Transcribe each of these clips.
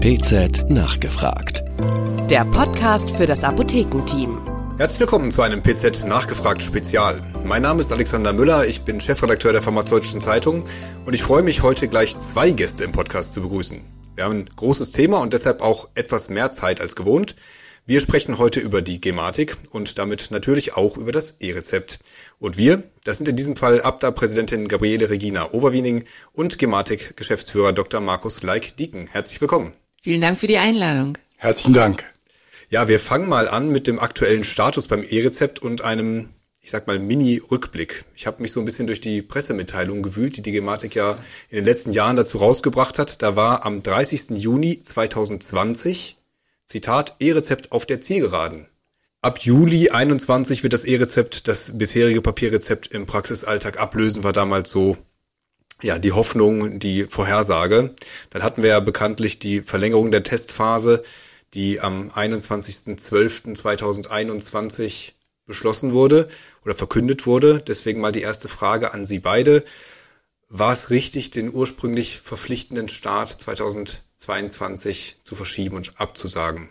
PZ nachgefragt. Der Podcast für das Apothekenteam. Herzlich willkommen zu einem PZ Nachgefragt Spezial. Mein Name ist Alexander Müller, ich bin Chefredakteur der Pharmazeutischen Zeitung und ich freue mich heute gleich zwei Gäste im Podcast zu begrüßen. Wir haben ein großes Thema und deshalb auch etwas mehr Zeit als gewohnt. Wir sprechen heute über die Gematik und damit natürlich auch über das E-Rezept. Und wir, das sind in diesem Fall Abda-Präsidentin Gabriele Regina Overwiening und Gematik-Geschäftsführer Dr. Markus Leik-Dieken. Herzlich willkommen. Vielen Dank für die Einladung. Herzlichen Dank. Ja, wir fangen mal an mit dem aktuellen Status beim E-Rezept und einem, ich sag mal, Mini-Rückblick. Ich habe mich so ein bisschen durch die Pressemitteilung gewühlt, die die Gematik ja in den letzten Jahren dazu rausgebracht hat. Da war am 30. Juni 2020 Zitat, E-Rezept auf der Zielgeraden. Ab Juli 21 wird das E-Rezept das bisherige Papierrezept im Praxisalltag ablösen, war damals so ja, die Hoffnung, die Vorhersage. Dann hatten wir ja bekanntlich die Verlängerung der Testphase, die am 21.12.2021 beschlossen wurde oder verkündet wurde. Deswegen mal die erste Frage an Sie beide. War es richtig, den ursprünglich verpflichtenden Start 2022 zu verschieben und abzusagen?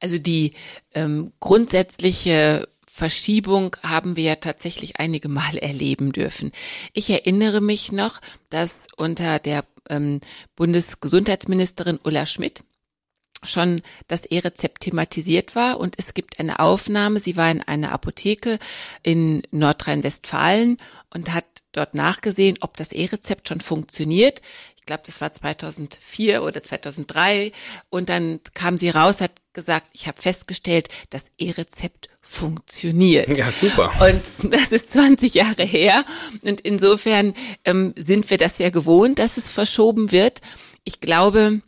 Also die ähm, grundsätzliche Verschiebung haben wir ja tatsächlich einige Mal erleben dürfen. Ich erinnere mich noch, dass unter der ähm, Bundesgesundheitsministerin Ulla Schmidt schon das E-Rezept thematisiert war und es gibt eine Aufnahme. Sie war in einer Apotheke in Nordrhein-Westfalen und hat dort nachgesehen, ob das E-Rezept schon funktioniert. Ich glaube, das war 2004 oder 2003. Und dann kam sie raus, hat gesagt, ich habe festgestellt, das E-Rezept funktioniert. Ja, super. Und das ist 20 Jahre her. Und insofern ähm, sind wir das ja gewohnt, dass es verschoben wird. Ich glaube,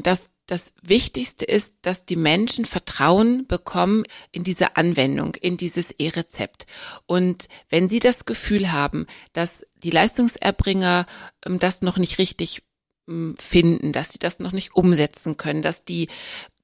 dass das Wichtigste ist, dass die Menschen Vertrauen bekommen in diese Anwendung, in dieses E-Rezept. Und wenn sie das Gefühl haben, dass die Leistungserbringer ähm, das noch nicht richtig ähm, finden, dass sie das noch nicht umsetzen können, dass die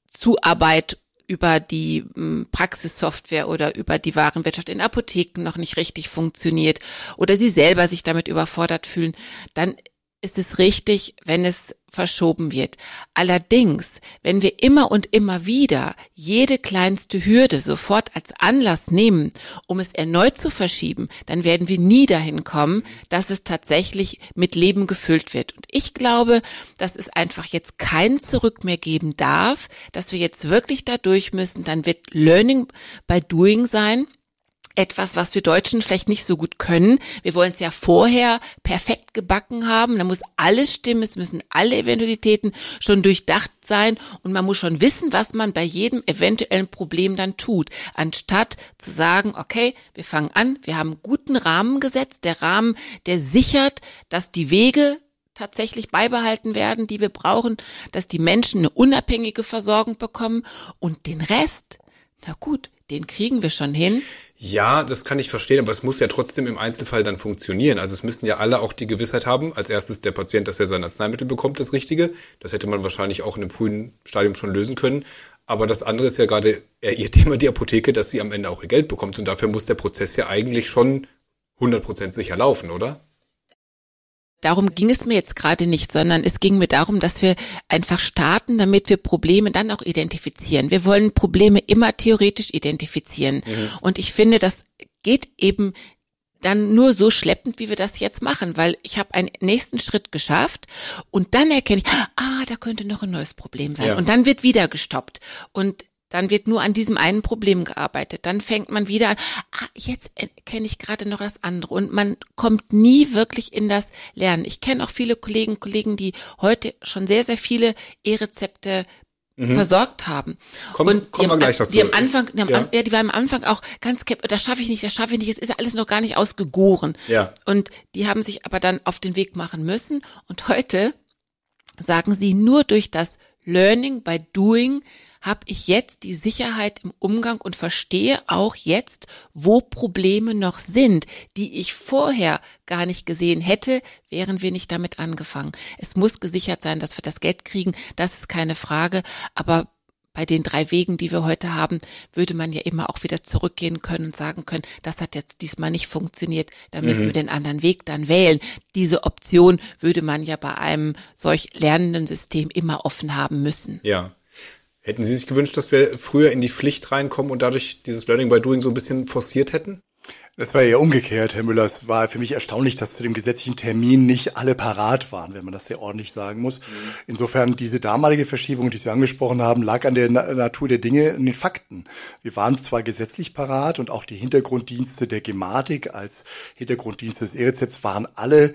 Zuarbeit über die ähm, Praxissoftware oder über die Warenwirtschaft in Apotheken noch nicht richtig funktioniert oder sie selber sich damit überfordert fühlen, dann ist es richtig, wenn es verschoben wird. Allerdings, wenn wir immer und immer wieder jede kleinste Hürde sofort als Anlass nehmen, um es erneut zu verschieben, dann werden wir nie dahin kommen, dass es tatsächlich mit Leben gefüllt wird. Und ich glaube, dass es einfach jetzt kein Zurück mehr geben darf, dass wir jetzt wirklich da durch müssen. Dann wird Learning by Doing sein etwas, was wir Deutschen vielleicht nicht so gut können. Wir wollen es ja vorher perfekt gebacken haben. Da muss alles stimmen, es müssen alle Eventualitäten schon durchdacht sein. Und man muss schon wissen, was man bei jedem eventuellen Problem dann tut, anstatt zu sagen, okay, wir fangen an, wir haben einen guten Rahmen gesetzt, der Rahmen, der sichert, dass die Wege tatsächlich beibehalten werden, die wir brauchen, dass die Menschen eine unabhängige Versorgung bekommen. Und den Rest, na gut, den kriegen wir schon hin. Ja, das kann ich verstehen, aber es muss ja trotzdem im Einzelfall dann funktionieren. Also es müssen ja alle auch die Gewissheit haben, als erstes der Patient, dass er sein Arzneimittel bekommt, das Richtige. Das hätte man wahrscheinlich auch in einem frühen Stadium schon lösen können. Aber das andere ist ja gerade ihr Thema, die Apotheke, dass sie am Ende auch ihr Geld bekommt. Und dafür muss der Prozess ja eigentlich schon 100% sicher laufen, oder? Darum ging es mir jetzt gerade nicht, sondern es ging mir darum, dass wir einfach starten, damit wir Probleme dann auch identifizieren. Wir wollen Probleme immer theoretisch identifizieren. Mhm. Und ich finde, das geht eben dann nur so schleppend, wie wir das jetzt machen, weil ich habe einen nächsten Schritt geschafft und dann erkenne ich, ah, da könnte noch ein neues Problem sein. Ja. Und dann wird wieder gestoppt. Und dann wird nur an diesem einen Problem gearbeitet. Dann fängt man wieder an, ah, jetzt kenne ich gerade noch das andere. Und man kommt nie wirklich in das Lernen. Ich kenne auch viele Kollegen und Kollegen, die heute schon sehr, sehr viele E-Rezepte mhm. versorgt haben. Komm, und kommen wir gleich dazu. Die am Anfang, die, am, ja. ja. die waren am Anfang auch ganz skeptisch, das schaffe ich nicht, das schaffe ich nicht, es ist ja alles noch gar nicht ausgegoren. Ja. Und die haben sich aber dann auf den Weg machen müssen. Und heute sagen sie nur durch das Learning by Doing habe ich jetzt die Sicherheit im Umgang und verstehe auch jetzt, wo Probleme noch sind, die ich vorher gar nicht gesehen hätte, wären wir nicht damit angefangen. Es muss gesichert sein, dass wir das Geld kriegen, das ist keine Frage, aber bei den drei Wegen, die wir heute haben, würde man ja immer auch wieder zurückgehen können und sagen können, das hat jetzt diesmal nicht funktioniert, da müssen mhm. wir den anderen Weg dann wählen. Diese Option würde man ja bei einem solch lernenden System immer offen haben müssen. Ja. Hätten Sie sich gewünscht, dass wir früher in die Pflicht reinkommen und dadurch dieses Learning by Doing so ein bisschen forciert hätten? Das war ja umgekehrt, Herr Müller. Es war für mich erstaunlich, dass zu dem gesetzlichen Termin nicht alle parat waren, wenn man das sehr ordentlich sagen muss. Mhm. Insofern diese damalige Verschiebung, die Sie angesprochen haben, lag an der Natur der Dinge, an den Fakten. Wir waren zwar gesetzlich parat und auch die Hintergrunddienste der Gematik als Hintergrunddienste des E-Rezepts waren alle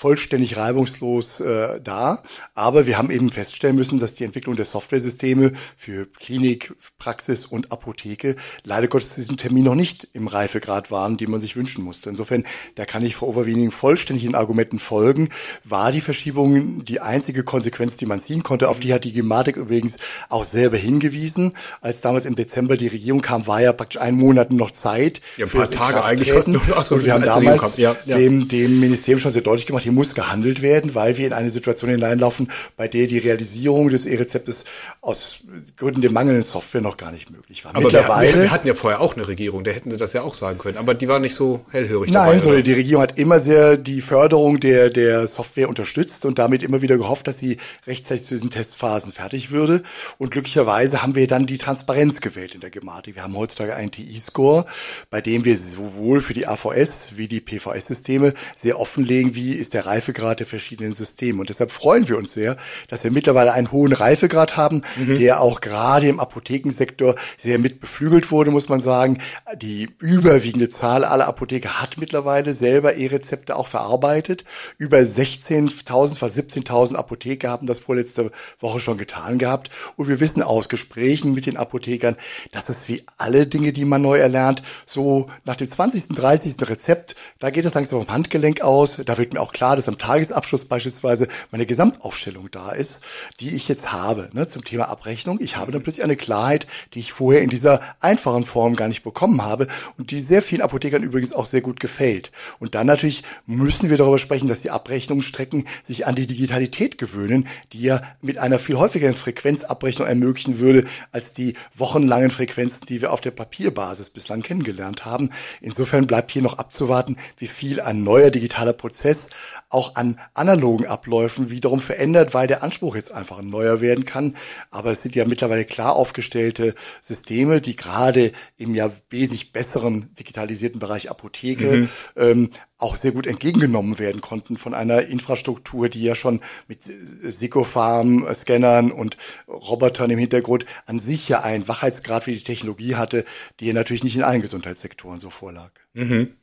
vollständig reibungslos äh, da. Aber wir haben eben feststellen müssen, dass die Entwicklung der Softwaresysteme für Klinik, Praxis und Apotheke leider Gottes zu diesem Termin noch nicht im Reifegrad waren, die man sich wünschen musste. Insofern, da kann ich Frau Overwiening vollständig in Argumenten folgen. War die Verschiebung die einzige Konsequenz, die man ziehen konnte? Auf die hat die Gematik übrigens auch selber hingewiesen. Als damals im Dezember die Regierung kam, war ja praktisch ein Monat noch Zeit. Ja, ein paar Tage eigentlich fast nur. Und wir haben damals ja, ja. Dem, dem Ministerium schon sehr deutlich gemacht, hier muss gehandelt werden, weil wir in eine Situation hineinlaufen, bei der die Realisierung des E-Rezeptes aus Gründen der mangelnden Software noch gar nicht möglich war. Aber Mittlerweile, wir, wir, hatten ja vorher auch eine Regierung, da hätten sie das ja auch sagen können, aber die war nicht so hellhörig Nein, dabei, sondern die Regierung hat immer sehr die Förderung der, der Software unterstützt und damit immer wieder gehofft, dass sie rechtzeitig zu diesen Testphasen fertig würde. Und glücklicherweise haben wir dann die Transparenz gewählt in der Gematik. Wir haben heutzutage einen TI-Score, bei dem wir sowohl für die AVS wie die PVS-Systeme sehr offenlegen, wie ist ist der Reifegrad der verschiedenen Systeme. Und deshalb freuen wir uns sehr, dass wir mittlerweile einen hohen Reifegrad haben, mhm. der auch gerade im Apothekensektor sehr mit beflügelt wurde, muss man sagen. Die überwiegende Zahl aller Apotheker hat mittlerweile selber E-Rezepte auch verarbeitet. Über 16.000, fast 17.000 Apotheker haben das vorletzte Woche schon getan gehabt. Und wir wissen aus Gesprächen mit den Apothekern, dass es wie alle Dinge, die man neu erlernt, so nach dem 20., 30. Rezept, da geht es langsam vom Handgelenk aus. Da wird mir auch klar, dass am Tagesabschluss beispielsweise meine Gesamtaufstellung da ist, die ich jetzt habe ne, zum Thema Abrechnung. Ich habe dann plötzlich eine Klarheit, die ich vorher in dieser einfachen Form gar nicht bekommen habe und die sehr vielen Apothekern übrigens auch sehr gut gefällt. Und dann natürlich müssen wir darüber sprechen, dass die Abrechnungsstrecken sich an die Digitalität gewöhnen, die ja mit einer viel häufigeren Frequenzabrechnung ermöglichen würde, als die wochenlangen Frequenzen, die wir auf der Papierbasis bislang kennengelernt haben. Insofern bleibt hier noch abzuwarten, wie viel ein neuer digitaler Prozess auch an analogen Abläufen wiederum verändert, weil der Anspruch jetzt einfach ein neuer werden kann. Aber es sind ja mittlerweile klar aufgestellte Systeme, die gerade im ja wesentlich besseren digitalisierten Bereich Apotheke mhm. ähm, auch sehr gut entgegengenommen werden konnten von einer Infrastruktur, die ja schon mit Sicofarm-Scannern und Robotern im Hintergrund an sich ja einen Wachheitsgrad für die Technologie hatte, die ja natürlich nicht in allen Gesundheitssektoren so vorlag. Mhm.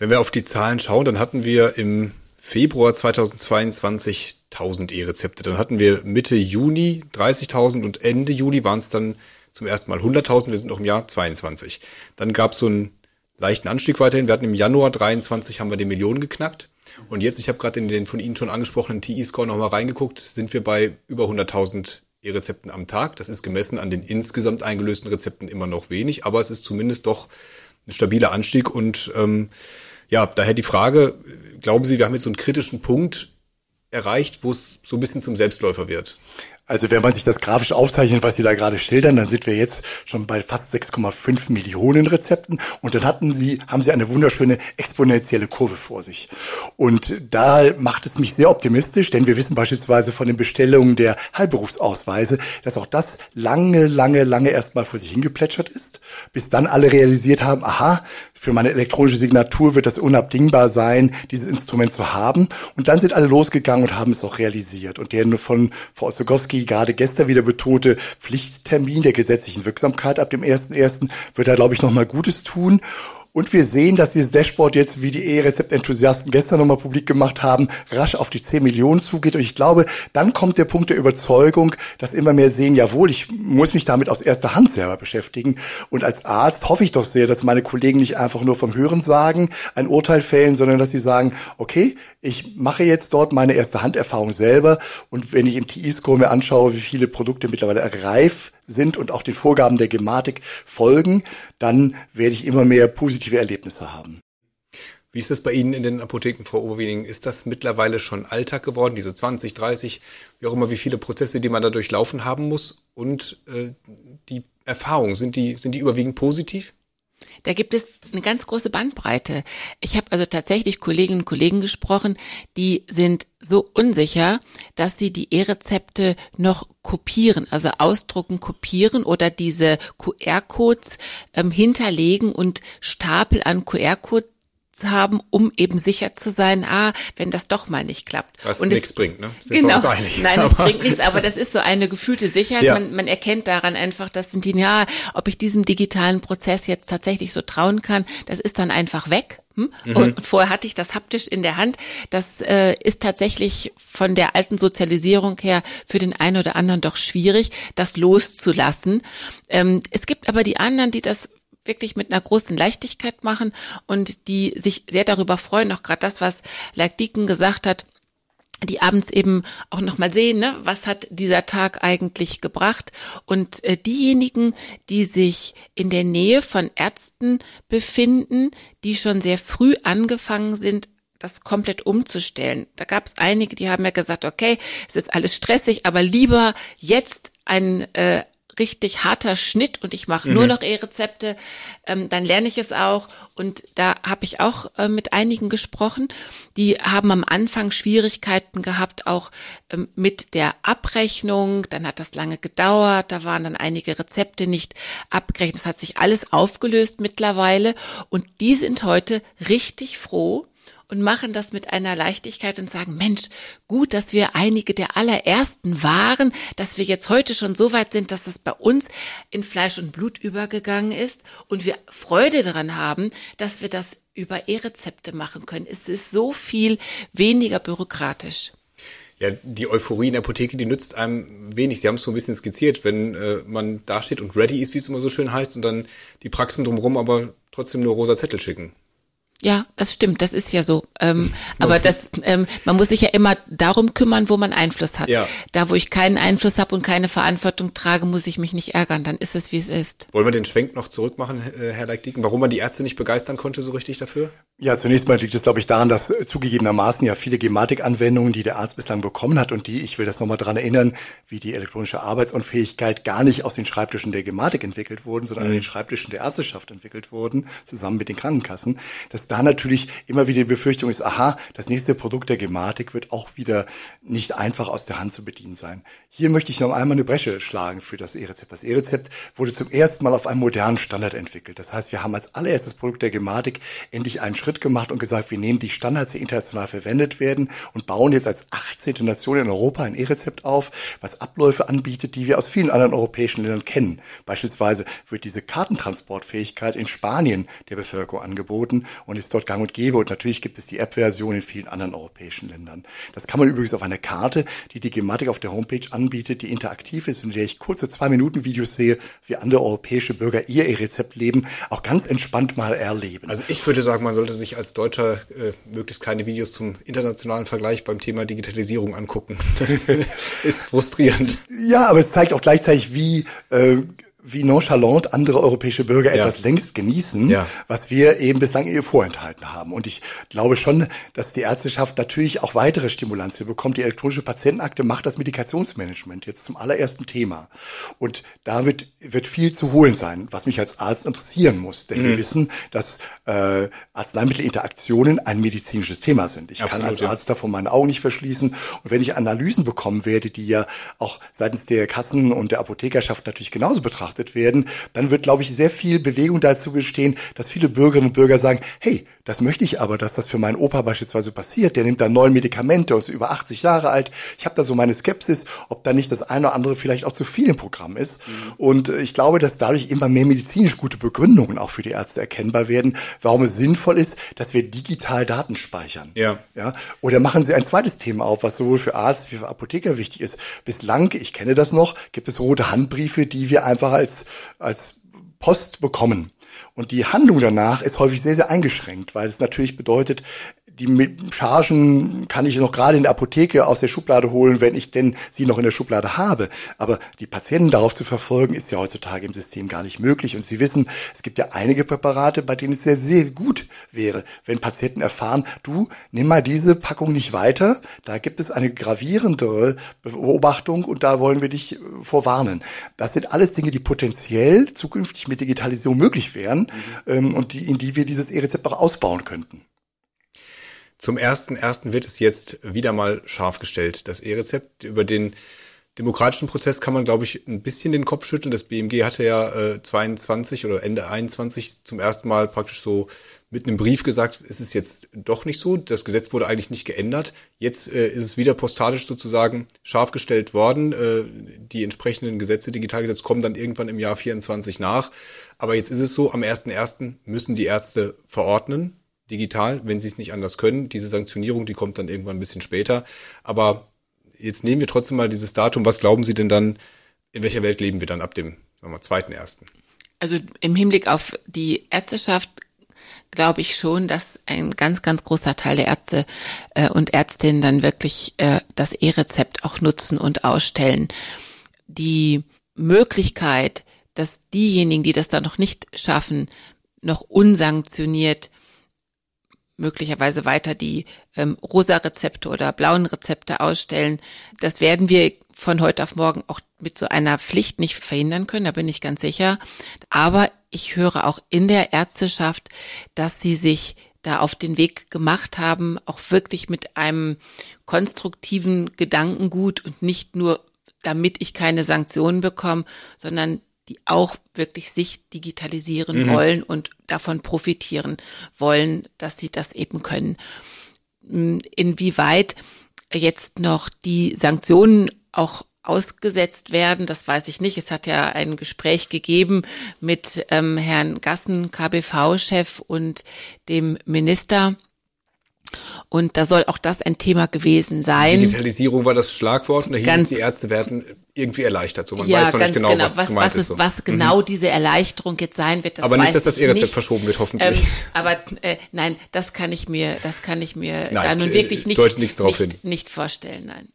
Wenn wir auf die Zahlen schauen, dann hatten wir im Februar 2022 1000 E-Rezepte. Dann hatten wir Mitte Juni 30.000 und Ende Juli waren es dann zum ersten Mal 100.000. Wir sind noch im Jahr 22. Dann gab es so einen leichten Anstieg weiterhin. Wir hatten im Januar 23 haben wir die Millionen geknackt. Und jetzt, ich habe gerade in den von Ihnen schon angesprochenen TI-Score nochmal reingeguckt, sind wir bei über 100.000 E-Rezepten am Tag. Das ist gemessen an den insgesamt eingelösten Rezepten immer noch wenig, aber es ist zumindest doch ein stabiler Anstieg und ähm, ja, daher die Frage, glauben Sie, wir haben jetzt so einen kritischen Punkt erreicht, wo es so ein bisschen zum Selbstläufer wird? Also wenn man sich das grafisch aufzeichnet, was Sie da gerade schildern, dann sind wir jetzt schon bei fast 6,5 Millionen Rezepten und dann hatten Sie, haben Sie eine wunderschöne exponentielle Kurve vor sich. Und da macht es mich sehr optimistisch, denn wir wissen beispielsweise von den Bestellungen der Heilberufsausweise, dass auch das lange, lange, lange erstmal vor sich hingeplätschert ist, bis dann alle realisiert haben, aha, für meine elektronische Signatur wird das unabdingbar sein, dieses Instrument zu haben. Und dann sind alle losgegangen und haben es auch realisiert. Und der von Frau Ossogowski gerade gestern wieder betonte Pflichttermin der gesetzlichen Wirksamkeit ab dem 1.1. wird da, glaube ich, nochmal Gutes tun. Und wir sehen, dass dieses Dashboard jetzt, wie die E-Rezept-Enthusiasten gestern nochmal publik gemacht haben, rasch auf die 10 Millionen zugeht. Und ich glaube, dann kommt der Punkt der Überzeugung, dass immer mehr sehen, jawohl, ich muss mich damit aus erster Hand selber beschäftigen. Und als Arzt hoffe ich doch sehr, dass meine Kollegen nicht einfach nur vom Hören sagen, ein Urteil fällen, sondern dass sie sagen, okay, ich mache jetzt dort meine erste Handerfahrung selber. Und wenn ich im TI-Score mir anschaue, wie viele Produkte mittlerweile reif sind und auch den Vorgaben der Gematik folgen, dann werde ich immer mehr positive Erlebnisse haben. Wie ist das bei Ihnen in den Apotheken, Frau Oberwening? Ist das mittlerweile schon Alltag geworden, diese 20, 30, wie auch immer, wie viele Prozesse, die man da durchlaufen haben muss? Und äh, die Erfahrungen, sind die, sind die überwiegend positiv? Da gibt es eine ganz große Bandbreite. Ich habe also tatsächlich Kolleginnen und Kollegen gesprochen, die sind so unsicher, dass sie die E-Rezepte noch kopieren, also ausdrucken, kopieren oder diese QR-Codes ähm, hinterlegen und Stapel an QR-Codes haben, um eben sicher zu sein, ah, wenn das doch mal nicht klappt. Was und nichts bringt, ne? Sind genau. Nein, es bringt nichts, aber das ist so eine gefühlte Sicherheit. Ja. Man, man erkennt daran einfach, dass sind die, ja, ob ich diesem digitalen Prozess jetzt tatsächlich so trauen kann, das ist dann einfach weg. Hm? Mhm. Und vorher hatte ich das haptisch in der Hand. Das äh, ist tatsächlich von der alten Sozialisierung her für den einen oder anderen doch schwierig, das loszulassen. Ähm, es gibt aber die anderen, die das wirklich mit einer großen Leichtigkeit machen und die sich sehr darüber freuen, auch gerade das, was Deacon gesagt hat, die abends eben auch nochmal sehen, ne, was hat dieser Tag eigentlich gebracht. Und äh, diejenigen, die sich in der Nähe von Ärzten befinden, die schon sehr früh angefangen sind, das komplett umzustellen. Da gab es einige, die haben ja gesagt, okay, es ist alles stressig, aber lieber jetzt ein äh, richtig harter Schnitt und ich mache mhm. nur noch E-Rezepte, ähm, dann lerne ich es auch. Und da habe ich auch äh, mit einigen gesprochen, die haben am Anfang Schwierigkeiten gehabt, auch ähm, mit der Abrechnung. Dann hat das lange gedauert, da waren dann einige Rezepte nicht abgerechnet. Das hat sich alles aufgelöst mittlerweile und die sind heute richtig froh, und machen das mit einer Leichtigkeit und sagen, Mensch, gut, dass wir einige der allerersten waren, dass wir jetzt heute schon so weit sind, dass das bei uns in Fleisch und Blut übergegangen ist und wir Freude daran haben, dass wir das über E-Rezepte machen können. Es ist so viel weniger bürokratisch. Ja, die Euphorie in der Apotheke, die nützt einem wenig. Sie haben es so ein bisschen skizziert, wenn äh, man dasteht und ready ist, wie es immer so schön heißt, und dann die Praxen drumherum aber trotzdem nur rosa Zettel schicken. Ja, das stimmt, das ist ja so. Ähm, aber das, ähm, man muss sich ja immer darum kümmern, wo man Einfluss hat. Ja. Da, wo ich keinen Einfluss habe und keine Verantwortung trage, muss ich mich nicht ärgern. Dann ist es, wie es ist. Wollen wir den Schwenk noch zurückmachen, Herr Leikdiken, warum man die Ärzte nicht begeistern konnte so richtig dafür? Ja, zunächst mal liegt es, glaube ich, daran, dass zugegebenermaßen ja viele Gematik-Anwendungen, die der Arzt bislang bekommen hat und die, ich will das nochmal dran erinnern, wie die elektronische Arbeitsunfähigkeit gar nicht aus den Schreibtischen der Gematik entwickelt wurden, sondern mhm. an den Schreibtischen der Ärzteschaft entwickelt wurden, zusammen mit den Krankenkassen, dass da natürlich immer wieder die Befürchtung ist, aha, das nächste Produkt der Gematik wird auch wieder nicht einfach aus der Hand zu bedienen sein. Hier möchte ich noch einmal eine Bresche schlagen für das E-Rezept. Das E-Rezept wurde zum ersten Mal auf einem modernen Standard entwickelt. Das heißt, wir haben als allererstes Produkt der Gematik endlich einen Schritt Schritt gemacht und gesagt, wir nehmen die Standards, die international verwendet werden und bauen jetzt als 18. Nation in Europa ein E-Rezept auf, was Abläufe anbietet, die wir aus vielen anderen europäischen Ländern kennen. Beispielsweise wird diese Kartentransportfähigkeit in Spanien der Bevölkerung angeboten und ist dort gang und gäbe. Und natürlich gibt es die App-Version in vielen anderen europäischen Ländern. Das kann man übrigens auf einer Karte, die die Gematik auf der Homepage anbietet, die interaktiv ist und in der ich kurze zwei Minuten Videos sehe, wie andere europäische Bürger ihr E-Rezept leben, auch ganz entspannt mal erleben. Also ich würde sagen, man sollte sich als Deutscher äh, möglichst keine Videos zum internationalen Vergleich beim Thema Digitalisierung angucken. Das ist frustrierend. Ja, aber es zeigt auch gleichzeitig, wie äh, wie nonchalant andere europäische Bürger ja. etwas längst genießen, ja. was wir eben bislang ihr vorenthalten haben. Und ich glaube schon, dass die Ärzteschaft natürlich auch weitere Stimulanzien bekommt. Die elektronische Patientenakte macht das Medikationsmanagement jetzt zum allerersten Thema. Und damit wird viel zu holen sein, was mich als Arzt interessieren muss. Denn mhm. wir wissen, dass äh, Arzneimittelinteraktionen ein medizinisches Thema sind. Ich Absolut, kann als Arzt davon meine Augen nicht verschließen. Und wenn ich Analysen bekommen werde, die ja auch seitens der Kassen und der Apothekerschaft natürlich genauso betrachten, betrachtet werden, dann wird, glaube ich, sehr viel Bewegung dazu bestehen, dass viele Bürgerinnen und Bürger sagen, hey, das möchte ich aber, dass das für meinen Opa beispielsweise passiert. Der nimmt da neun Medikamente, ist über 80 Jahre alt. Ich habe da so meine Skepsis, ob da nicht das eine oder andere vielleicht auch zu viel im Programm ist. Mhm. Und ich glaube, dass dadurch immer mehr medizinisch gute Begründungen auch für die Ärzte erkennbar werden, warum es sinnvoll ist, dass wir digital Daten speichern. Ja. ja? Oder machen Sie ein zweites Thema auf, was sowohl für Arzt wie für Apotheker wichtig ist. Bislang, ich kenne das noch, gibt es rote Handbriefe, die wir einfach als, als Post bekommen. Und die Handlung danach ist häufig sehr, sehr eingeschränkt, weil es natürlich bedeutet, die Chargen kann ich noch gerade in der Apotheke aus der Schublade holen, wenn ich denn sie noch in der Schublade habe. Aber die Patienten darauf zu verfolgen, ist ja heutzutage im System gar nicht möglich. Und Sie wissen, es gibt ja einige Präparate, bei denen es sehr, sehr gut wäre, wenn Patienten erfahren, du, nimm mal diese Packung nicht weiter, da gibt es eine gravierendere Beobachtung und da wollen wir dich äh, vorwarnen. Das sind alles Dinge, die potenziell zukünftig mit Digitalisierung möglich wären mhm. ähm, und die, in die wir dieses E-Rezept auch ausbauen könnten. Zum ersten ersten wird es jetzt wieder mal scharf gestellt. Das E-Rezept über den demokratischen Prozess kann man, glaube ich, ein bisschen den Kopf schütteln. Das BMG hatte ja äh, 22 oder Ende 21 zum ersten Mal praktisch so mit einem Brief gesagt, ist es jetzt doch nicht so. Das Gesetz wurde eigentlich nicht geändert. Jetzt äh, ist es wieder postalisch sozusagen scharf gestellt worden. Äh, die entsprechenden Gesetze, Digitalgesetze, kommen dann irgendwann im Jahr 24 nach. Aber jetzt ist es so, am 1.1. müssen die Ärzte verordnen, digital, wenn sie es nicht anders können. Diese Sanktionierung, die kommt dann irgendwann ein bisschen später. Aber jetzt nehmen wir trotzdem mal dieses Datum. Was glauben Sie denn dann, in welcher Welt leben wir dann ab dem, zweiten ersten? Also im Hinblick auf die Ärzteschaft glaube ich schon, dass ein ganz, ganz großer Teil der Ärzte äh, und Ärztinnen dann wirklich äh, das E-Rezept auch nutzen und ausstellen. Die Möglichkeit, dass diejenigen, die das da noch nicht schaffen, noch unsanktioniert möglicherweise weiter die ähm, rosa Rezepte oder blauen Rezepte ausstellen. Das werden wir von heute auf morgen auch mit so einer Pflicht nicht verhindern können, da bin ich ganz sicher. Aber ich höre auch in der Ärzteschaft, dass sie sich da auf den Weg gemacht haben, auch wirklich mit einem konstruktiven Gedankengut und nicht nur damit ich keine Sanktionen bekomme, sondern die auch wirklich sich digitalisieren mhm. wollen und davon profitieren wollen, dass sie das eben können. Hm, inwieweit jetzt noch die Sanktionen auch ausgesetzt werden, das weiß ich nicht. Es hat ja ein Gespräch gegeben mit ähm, Herrn Gassen, KBV-Chef und dem Minister und da soll auch das ein Thema gewesen sein. Digitalisierung war das Schlagwort und da hieß ganz, es, die Ärzte werden irgendwie erleichtert. So, man ja, weiß noch nicht genau, genau, was, was gemeint was ist. So. Was genau mhm. diese Erleichterung jetzt sein wird, das Aber nicht, dass das E-Rezept verschoben wird, hoffentlich. Ähm, aber äh, nein, das kann ich mir, das kann ich mir nein, da nun wirklich nicht, nicht, nicht vorstellen, nein.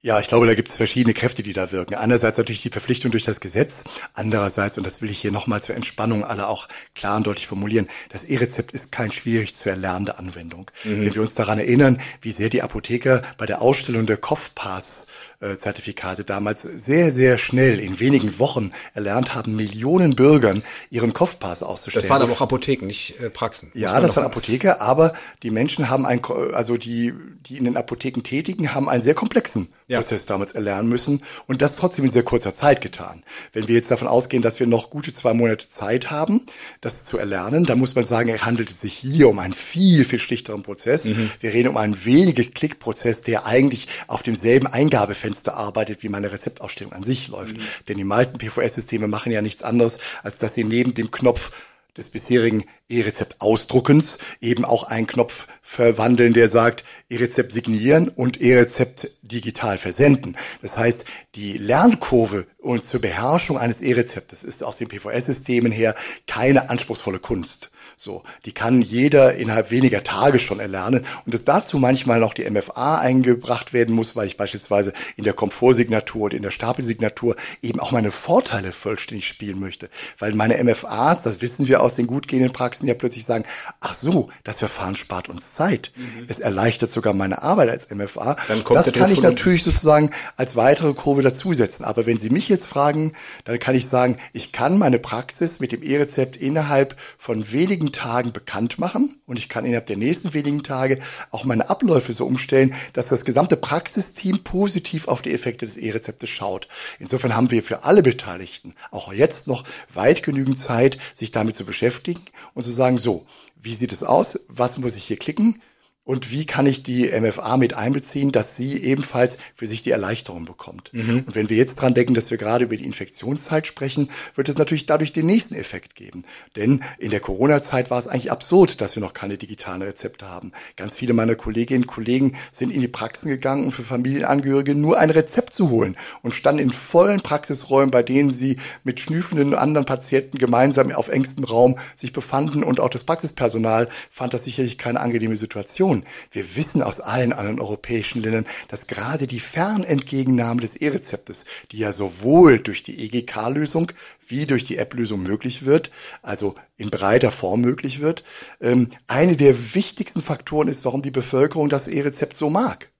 Ja, ich glaube, da gibt es verschiedene Kräfte, die da wirken. Einerseits natürlich die Verpflichtung durch das Gesetz, andererseits, und das will ich hier nochmal zur Entspannung alle auch klar und deutlich formulieren, das E-Rezept ist kein schwierig zu erlernende Anwendung. Mhm. Wenn wir uns daran erinnern, wie sehr die Apotheker bei der Ausstellung der Kopfpass Zertifikate damals sehr, sehr schnell in wenigen Wochen erlernt haben, Millionen Bürgern ihren Kopfpass auszustellen. Das waren aber auch Apotheken, nicht äh, Praxen. Ja, das waren Apotheker, aber die Menschen haben ein, also die, die in den Apotheken tätigen, haben einen sehr komplexen ja. Prozess damals erlernen müssen und das trotzdem in sehr kurzer Zeit getan. Wenn wir jetzt davon ausgehen, dass wir noch gute zwei Monate Zeit haben, das zu erlernen, dann muss man sagen, es handelt es sich hier um einen viel, viel schlichteren Prozess. Mhm. Wir reden um einen wenige Klickprozess, der eigentlich auf demselben Eingabefeld Zeitfenster arbeitet, wie meine Rezeptausstellung an sich läuft. Mhm. Denn die meisten PVS-Systeme machen ja nichts anderes, als dass sie neben dem Knopf des bisherigen E-Rezept ausdruckens eben auch einen Knopf verwandeln, der sagt E-Rezept signieren und E-Rezept digital versenden. Das heißt, die Lernkurve und zur Beherrschung eines E-Rezeptes ist aus den PVS-Systemen her keine anspruchsvolle Kunst. So, die kann jeder innerhalb weniger Tage schon erlernen und dass dazu manchmal noch die MFA eingebracht werden muss, weil ich beispielsweise in der Komfortsignatur und in der Stapelsignatur eben auch meine Vorteile vollständig spielen möchte, weil meine MFAs, das wissen wir aus den gut gehenden Praxen ja plötzlich sagen, ach so, das Verfahren spart uns Zeit. Mhm. Es erleichtert sogar meine Arbeit als MFA. Dann kommt das kann ich natürlich sozusagen als weitere Kurve dazusetzen. Aber wenn Sie mich jetzt fragen, dann kann ich sagen, ich kann meine Praxis mit dem E-Rezept innerhalb von wenigen wenigen Tagen bekannt machen und ich kann innerhalb der nächsten wenigen Tage auch meine Abläufe so umstellen, dass das gesamte Praxisteam positiv auf die Effekte des E-Rezeptes schaut. Insofern haben wir für alle Beteiligten auch jetzt noch weit genügend Zeit, sich damit zu beschäftigen und zu sagen, so, wie sieht es aus? Was muss ich hier klicken? Und wie kann ich die MFA mit einbeziehen, dass sie ebenfalls für sich die Erleichterung bekommt. Mhm. Und wenn wir jetzt dran denken, dass wir gerade über die Infektionszeit sprechen, wird es natürlich dadurch den nächsten Effekt geben. Denn in der Corona-Zeit war es eigentlich absurd, dass wir noch keine digitalen Rezepte haben. Ganz viele meiner Kolleginnen und Kollegen sind in die Praxen gegangen, um für Familienangehörige nur ein Rezept zu holen und standen in vollen Praxisräumen, bei denen sie mit schnüfenden anderen Patienten gemeinsam auf engstem Raum sich befanden und auch das Praxispersonal fand das sicherlich keine angenehme Situation. Situation. Wir wissen aus allen anderen europäischen Ländern, dass gerade die Fernentgegennahme des E-Rezeptes, die ja sowohl durch die EGK-Lösung wie durch die App-Lösung möglich wird, also in breiter Form möglich wird, ähm, eine der wichtigsten Faktoren ist, warum die Bevölkerung das E-Rezept so mag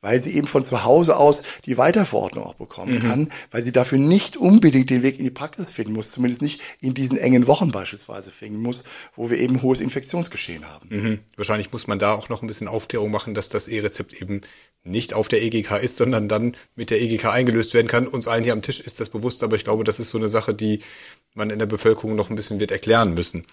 weil sie eben von zu Hause aus die Weiterverordnung auch bekommen mhm. kann, weil sie dafür nicht unbedingt den Weg in die Praxis finden muss, zumindest nicht in diesen engen Wochen beispielsweise finden muss, wo wir eben hohes Infektionsgeschehen haben. Mhm. Wahrscheinlich muss man da auch noch ein bisschen Aufklärung machen, dass das E-Rezept eben nicht auf der EGK ist, sondern dann mit der EGK eingelöst werden kann. Uns allen hier am Tisch ist das bewusst, aber ich glaube, das ist so eine Sache, die man in der Bevölkerung noch ein bisschen wird erklären müssen.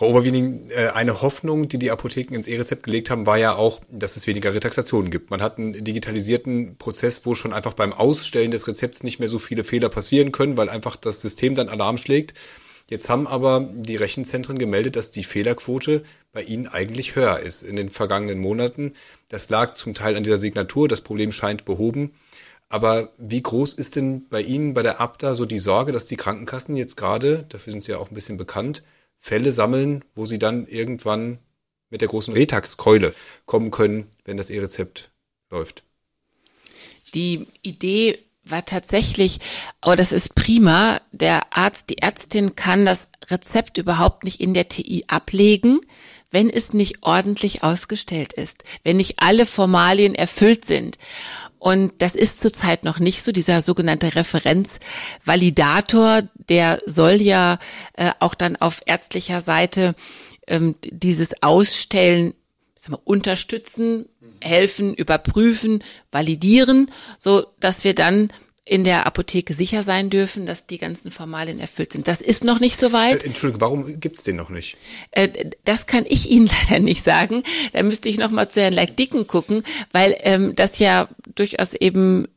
Frau Oberwiening, äh, eine Hoffnung, die die Apotheken ins E-Rezept gelegt haben, war ja auch, dass es weniger Retaxationen gibt. Man hat einen digitalisierten Prozess, wo schon einfach beim Ausstellen des Rezepts nicht mehr so viele Fehler passieren können, weil einfach das System dann Alarm schlägt. Jetzt haben aber die Rechenzentren gemeldet, dass die Fehlerquote bei ihnen eigentlich höher ist in den vergangenen Monaten. Das lag zum Teil an dieser Signatur, das Problem scheint behoben. Aber wie groß ist denn bei Ihnen, bei der Abda, so die Sorge, dass die Krankenkassen jetzt gerade, dafür sind sie ja auch ein bisschen bekannt, Fälle sammeln, wo sie dann irgendwann mit der großen Retax-Keule kommen können, wenn das E-Rezept läuft. Die Idee war tatsächlich, aber das ist prima, der Arzt, die Ärztin kann das Rezept überhaupt nicht in der TI ablegen, wenn es nicht ordentlich ausgestellt ist, wenn nicht alle Formalien erfüllt sind. Und das ist zurzeit noch nicht so. Dieser sogenannte Referenzvalidator, der soll ja äh, auch dann auf ärztlicher Seite ähm, dieses Ausstellen wir, unterstützen, helfen, überprüfen, validieren, so dass wir dann in der Apotheke sicher sein dürfen, dass die ganzen Formalien erfüllt sind. Das ist noch nicht so weit. Äh, Entschuldigung, warum gibt's den noch nicht? Äh, das kann ich Ihnen leider nicht sagen. Da müsste ich noch mal zu Herrn Leik-Dicken gucken, weil ähm, das ja durchaus eben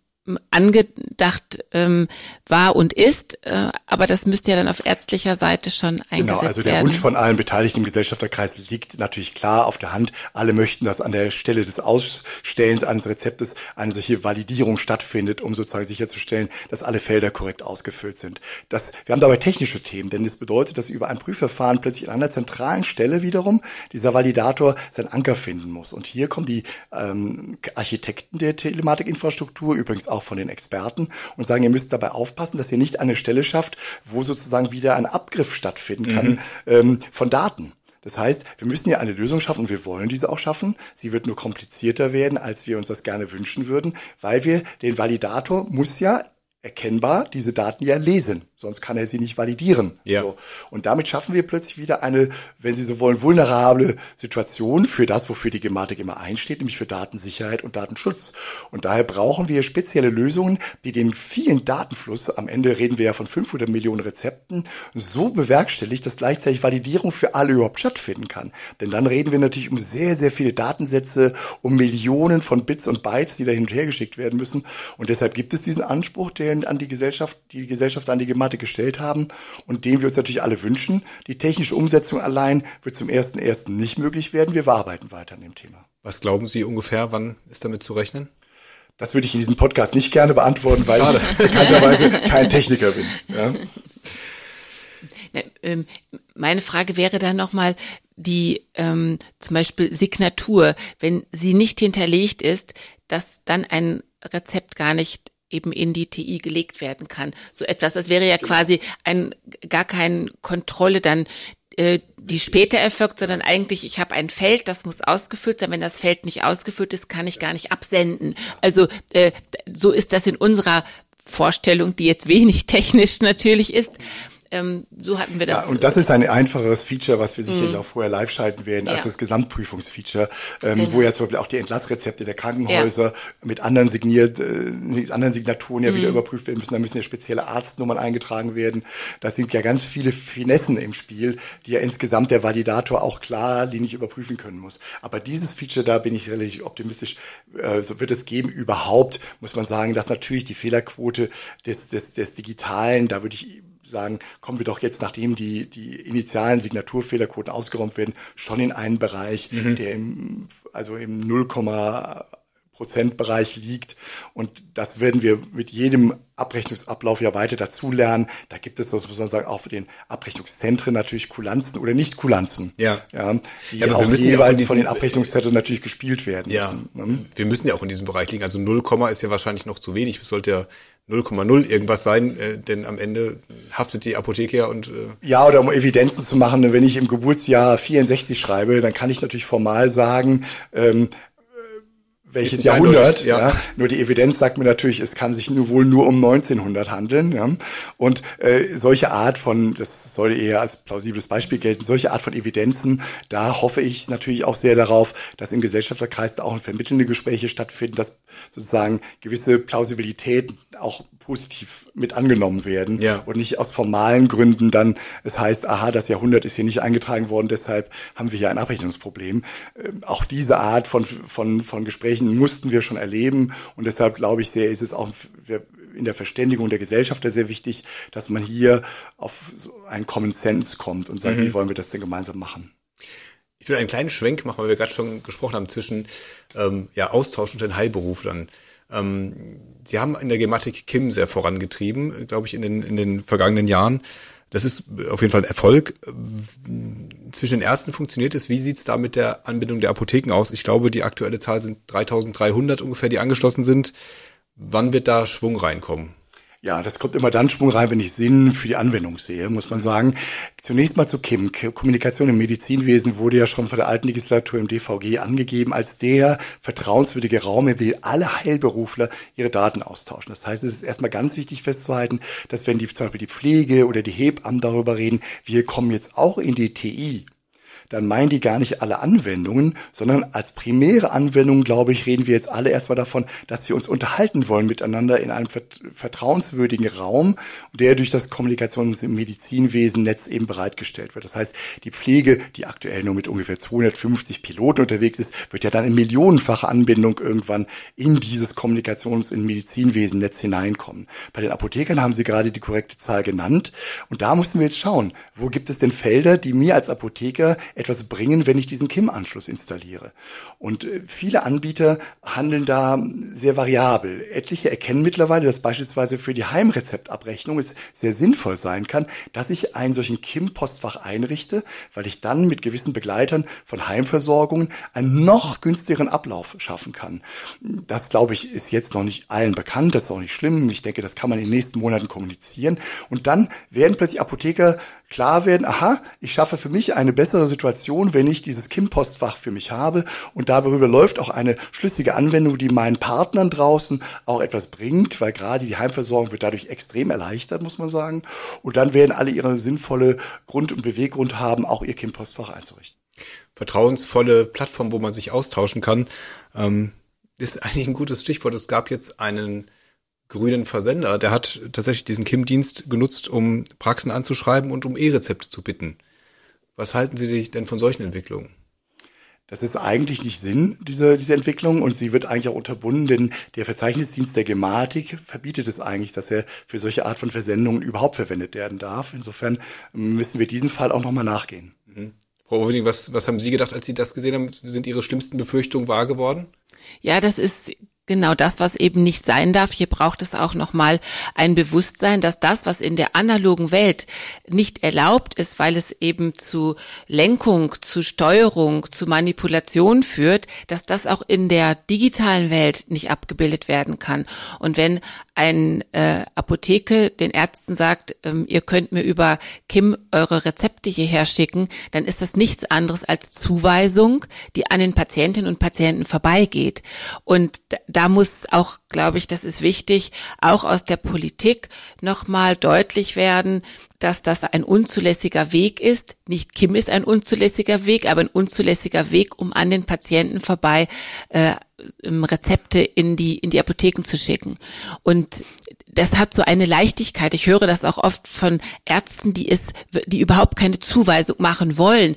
angedacht ähm, war und ist, äh, aber das müsste ja dann auf ärztlicher Seite schon eingesetzt werden. Genau, also der werden. Wunsch von allen Beteiligten im Gesellschafterkreis liegt natürlich klar auf der Hand. Alle möchten, dass an der Stelle des Ausstellens eines Rezeptes eine solche Validierung stattfindet, um sozusagen sicherzustellen, dass alle Felder korrekt ausgefüllt sind. Das, wir haben dabei technische Themen, denn das bedeutet, dass über ein Prüfverfahren plötzlich an einer zentralen Stelle wiederum dieser Validator seinen Anker finden muss. Und hier kommen die ähm, Architekten der Telematikinfrastruktur, übrigens auch von den Experten und sagen, ihr müsst dabei aufpassen, dass ihr nicht eine Stelle schafft, wo sozusagen wieder ein Abgriff stattfinden kann mhm. ähm, von Daten. Das heißt, wir müssen hier eine Lösung schaffen und wir wollen diese auch schaffen. Sie wird nur komplizierter werden, als wir uns das gerne wünschen würden, weil wir den Validator muss ja erkennbar diese Daten ja lesen sonst kann er sie nicht validieren. Ja. So. Und damit schaffen wir plötzlich wieder eine, wenn Sie so wollen, vulnerable Situation für das, wofür die Gematik immer einsteht, nämlich für Datensicherheit und Datenschutz. Und daher brauchen wir spezielle Lösungen, die den vielen Datenfluss, am Ende reden wir ja von 500 Millionen Rezepten, so bewerkstelligt, dass gleichzeitig Validierung für alle überhaupt stattfinden kann. Denn dann reden wir natürlich um sehr, sehr viele Datensätze, um Millionen von Bits und Bytes, die da hin und her geschickt werden müssen. Und deshalb gibt es diesen Anspruch, den an die Gesellschaft, die Gesellschaft an die Gematik Formate gestellt haben und den wir uns natürlich alle wünschen. Die technische Umsetzung allein wird zum ersten ersten nicht möglich werden. Wir arbeiten weiter an dem Thema. Was glauben Sie ungefähr, wann ist damit zu rechnen? Das würde ich in diesem Podcast nicht gerne beantworten, weil Schade. ich bekannterweise kein Techniker bin. Ja? Ähm, meine Frage wäre dann nochmal die ähm, zum Beispiel Signatur, wenn sie nicht hinterlegt ist, dass dann ein Rezept gar nicht eben in die TI gelegt werden kann. So etwas, das wäre ja quasi ein gar keine Kontrolle dann äh, die später erfolgt, sondern eigentlich, ich habe ein Feld, das muss ausgefüllt sein. Wenn das Feld nicht ausgefüllt ist, kann ich gar nicht absenden. Also äh, so ist das in unserer Vorstellung, die jetzt wenig technisch natürlich ist. Ähm, so hatten wir das. Ja, und das ist ein einfacheres Feature, was wir sicherlich mm. auch vorher live schalten werden, als ja. das Gesamtprüfungsfeature, ähm, genau. wo ja zum Beispiel auch die Entlassrezepte der Krankenhäuser ja. mit anderen signiert, äh, anderen Signaturen ja mm. wieder überprüft werden müssen. Da müssen ja spezielle Arztnummern eingetragen werden. Da sind ja ganz viele Finessen im Spiel, die ja insgesamt der Validator auch klar linig überprüfen können muss. Aber dieses Feature, da bin ich relativ optimistisch, äh, so wird es geben. Überhaupt muss man sagen, dass natürlich die Fehlerquote des, des, des Digitalen, da würde ich sagen, kommen wir doch jetzt, nachdem die, die initialen Signaturfehlerquoten ausgeräumt werden, schon in einen Bereich, mhm. der im, also im 0, Prozentbereich liegt. Und das werden wir mit jedem Abrechnungsablauf ja weiter dazulernen. Da gibt es, das muss man sagen, auch für den Abrechnungszentren natürlich Kulanzen oder nicht Kulanzen. Ja. ja die Ja, auch müssen ja auch jeweils von den Abrechnungszentren natürlich gespielt werden Ja, müssen. ne? wir müssen ja auch in diesem Bereich liegen. Also 0, ist ja wahrscheinlich noch zu wenig. Es sollte ja 0,0 irgendwas sein, äh, denn am Ende haftet die Apotheke ja und äh, Ja, oder um Evidenzen zu machen, wenn ich im Geburtsjahr 64 schreibe, dann kann ich natürlich formal sagen, ähm, welches nicht Jahrhundert. ja. Ja. Nur die Evidenz sagt mir natürlich, es kann sich nur wohl nur um 1900 handeln. Ja. Und äh, solche Art von, das soll eher als plausibles Beispiel gelten, solche Art von Evidenzen, da hoffe ich natürlich auch sehr darauf, dass im Gesellschafterkreis da auch vermittelnde Gespräche stattfinden, dass sozusagen gewisse Plausibilität auch positiv mit angenommen werden Ja. und nicht aus formalen Gründen dann, es heißt, aha, das Jahrhundert ist hier nicht eingetragen worden, deshalb haben wir hier ein Abrechnungsproblem. Ähm, auch diese Art von, von, von Gesprächen mussten wir schon erleben und deshalb glaube ich sehr, ist es auch in der Verständigung der Gesellschaft sehr wichtig, dass man hier auf so einen Common Sense kommt und sagt, wie wollen wir das denn gemeinsam machen? Ich will einen kleinen Schwenk machen, weil wir gerade schon gesprochen haben zwischen ähm, ja, Austausch und den Heilberuflern. Ähm, Sie haben in der Gematik Kim sehr vorangetrieben, glaube ich, in den, in den vergangenen Jahren. Das ist auf jeden Fall ein Erfolg. Zwischen den Ärzten funktioniert es. Wie sieht's da mit der Anbindung der Apotheken aus? Ich glaube, die aktuelle Zahl sind 3300 ungefähr, die angeschlossen sind. Wann wird da Schwung reinkommen? Ja, das kommt immer dann Schwung rein, wenn ich Sinn für die Anwendung sehe, muss man sagen. Zunächst mal zu KIM. Kommunikation im Medizinwesen wurde ja schon von der alten Legislatur im DVG angegeben als der vertrauenswürdige Raum, in dem alle Heilberufler ihre Daten austauschen. Das heißt, es ist erstmal ganz wichtig festzuhalten, dass wenn die, zum Beispiel die Pflege oder die Hebammen darüber reden, wir kommen jetzt auch in die TI, dann meinen die gar nicht alle Anwendungen, sondern als primäre Anwendung, glaube ich, reden wir jetzt alle erstmal davon, dass wir uns unterhalten wollen miteinander in einem vert vertrauenswürdigen Raum, der durch das Kommunikations- im Medizinwesen-Netz eben bereitgestellt wird. Das heißt, die Pflege, die aktuell nur mit ungefähr 250 Piloten unterwegs ist, wird ja dann in millionenfache Anbindung irgendwann in dieses Kommunikations- im Medizinwesen-Netz hineinkommen. Bei den Apothekern haben Sie gerade die korrekte Zahl genannt. Und da müssen wir jetzt schauen, wo gibt es denn Felder, die mir als Apotheker etwas bringen, wenn ich diesen KIM-Anschluss installiere. Und äh, viele Anbieter handeln da sehr variabel. Etliche erkennen mittlerweile, dass beispielsweise für die Heimrezeptabrechnung es sehr sinnvoll sein kann, dass ich einen solchen KIM-Postfach einrichte, weil ich dann mit gewissen Begleitern von Heimversorgungen einen noch günstigeren Ablauf schaffen kann. Das, glaube ich, ist jetzt noch nicht allen bekannt. Das ist auch nicht schlimm. Ich denke, das kann man in den nächsten Monaten kommunizieren. Und dann werden plötzlich Apotheker klar werden, aha, ich schaffe für mich eine bessere Situation, wenn ich dieses KIM-Postfach für mich habe und darüber läuft auch eine schlüssige Anwendung, die meinen Partnern draußen auch etwas bringt, weil gerade die Heimversorgung wird dadurch extrem erleichtert, muss man sagen. Und dann werden alle ihre sinnvolle Grund- und Beweggrund haben, auch ihr KIM-Postfach einzurichten. Vertrauensvolle Plattform, wo man sich austauschen kann, ähm, ist eigentlich ein gutes Stichwort. Es gab jetzt einen grünen Versender, der hat tatsächlich diesen KIM-Dienst genutzt, um Praxen anzuschreiben und um E-Rezepte zu bitten. Was halten Sie denn von solchen Entwicklungen? Das ist eigentlich nicht Sinn, diese, diese Entwicklung, und sie wird eigentlich auch unterbunden, denn der Verzeichnisdienst der Gematik verbietet es eigentlich, dass er für solche Art von Versendungen überhaupt verwendet werden darf. Insofern müssen wir diesen Fall auch nochmal nachgehen. Mhm. Frau Oerding, was, was haben Sie gedacht, als Sie das gesehen haben? Sind Ihre schlimmsten Befürchtungen wahr geworden? Ja, das ist genau das, was eben nicht sein darf. Hier braucht es auch nochmal ein Bewusstsein, dass das, was in der analogen Welt nicht erlaubt ist, weil es eben zu Lenkung, zu Steuerung, zu Manipulation führt, dass das auch in der digitalen Welt nicht abgebildet werden kann. Und wenn ein äh, Apotheke den Ärzten sagt, ähm, ihr könnt mir über Kim eure Rezepte hierher schicken, dann ist das nichts anderes als Zuweisung, die an den Patientinnen und Patienten vorbeigeht. Und da muss auch, glaube ich, das ist wichtig, auch aus der Politik nochmal deutlich werden, dass das ein unzulässiger Weg ist. Nicht Kim ist ein unzulässiger Weg, aber ein unzulässiger Weg, um an den Patienten vorbei äh, Rezepte in die in die Apotheken zu schicken. Und das hat so eine Leichtigkeit. Ich höre das auch oft von Ärzten, die es, die überhaupt keine Zuweisung machen wollen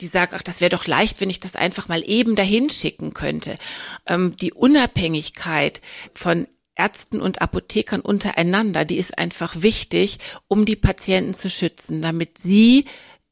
die sagen, ach, das wäre doch leicht, wenn ich das einfach mal eben dahin schicken könnte. Ähm, die Unabhängigkeit von Ärzten und Apothekern untereinander, die ist einfach wichtig, um die Patienten zu schützen, damit sie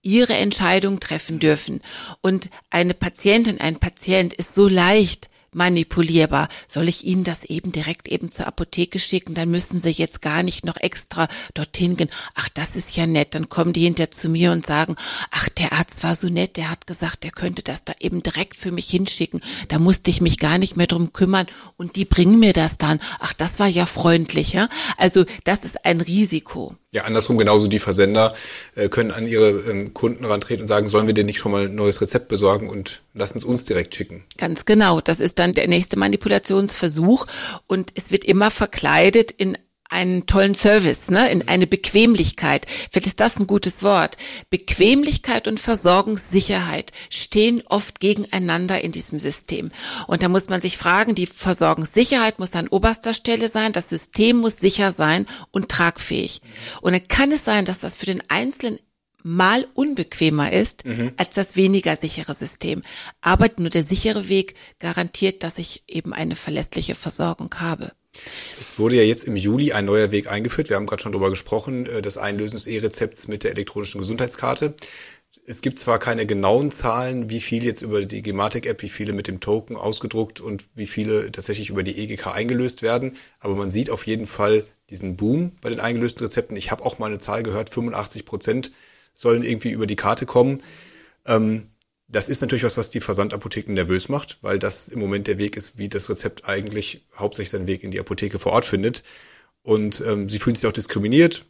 ihre Entscheidung treffen dürfen. Und eine Patientin, ein Patient ist so leicht manipulierbar. Soll ich Ihnen das eben direkt eben zur Apotheke schicken? Dann müssen Sie jetzt gar nicht noch extra dorthin gehen. Ach, das ist ja nett. Dann kommen die hinter zu mir und sagen, ach, der Arzt war so nett, der hat gesagt, der könnte das da eben direkt für mich hinschicken. Da musste ich mich gar nicht mehr drum kümmern und die bringen mir das dann. Ach, das war ja freundlich, ja? Also, das ist ein Risiko. Ja, andersrum genauso die Versender äh, können an ihre ähm, Kunden rantreten und sagen, sollen wir denn nicht schon mal ein neues Rezept besorgen und lassen es uns direkt schicken. Ganz genau, das ist dann der nächste Manipulationsversuch und es wird immer verkleidet in einen tollen Service, ne, in eine Bequemlichkeit. Vielleicht ist das ein gutes Wort. Bequemlichkeit und Versorgungssicherheit stehen oft gegeneinander in diesem System. Und da muss man sich fragen, die Versorgungssicherheit muss an oberster Stelle sein, das System muss sicher sein und tragfähig. Und dann kann es sein, dass das für den Einzelnen mal unbequemer ist mhm. als das weniger sichere System. Aber nur der sichere Weg garantiert, dass ich eben eine verlässliche Versorgung habe. Es wurde ja jetzt im Juli ein neuer Weg eingeführt. Wir haben gerade schon darüber gesprochen, äh, das Einlösen des E-Rezepts mit der elektronischen Gesundheitskarte. Es gibt zwar keine genauen Zahlen, wie viele jetzt über die Gematik-App, wie viele mit dem Token ausgedruckt und wie viele tatsächlich über die EGK eingelöst werden, aber man sieht auf jeden Fall diesen Boom bei den eingelösten Rezepten. Ich habe auch mal eine Zahl gehört, 85 Prozent sollen irgendwie über die Karte kommen. Ähm, das ist natürlich was, was die Versandapotheken nervös macht, weil das im Moment der Weg ist, wie das Rezept eigentlich hauptsächlich seinen Weg in die Apotheke vor Ort findet. Und ähm, sie fühlen sich auch diskriminiert.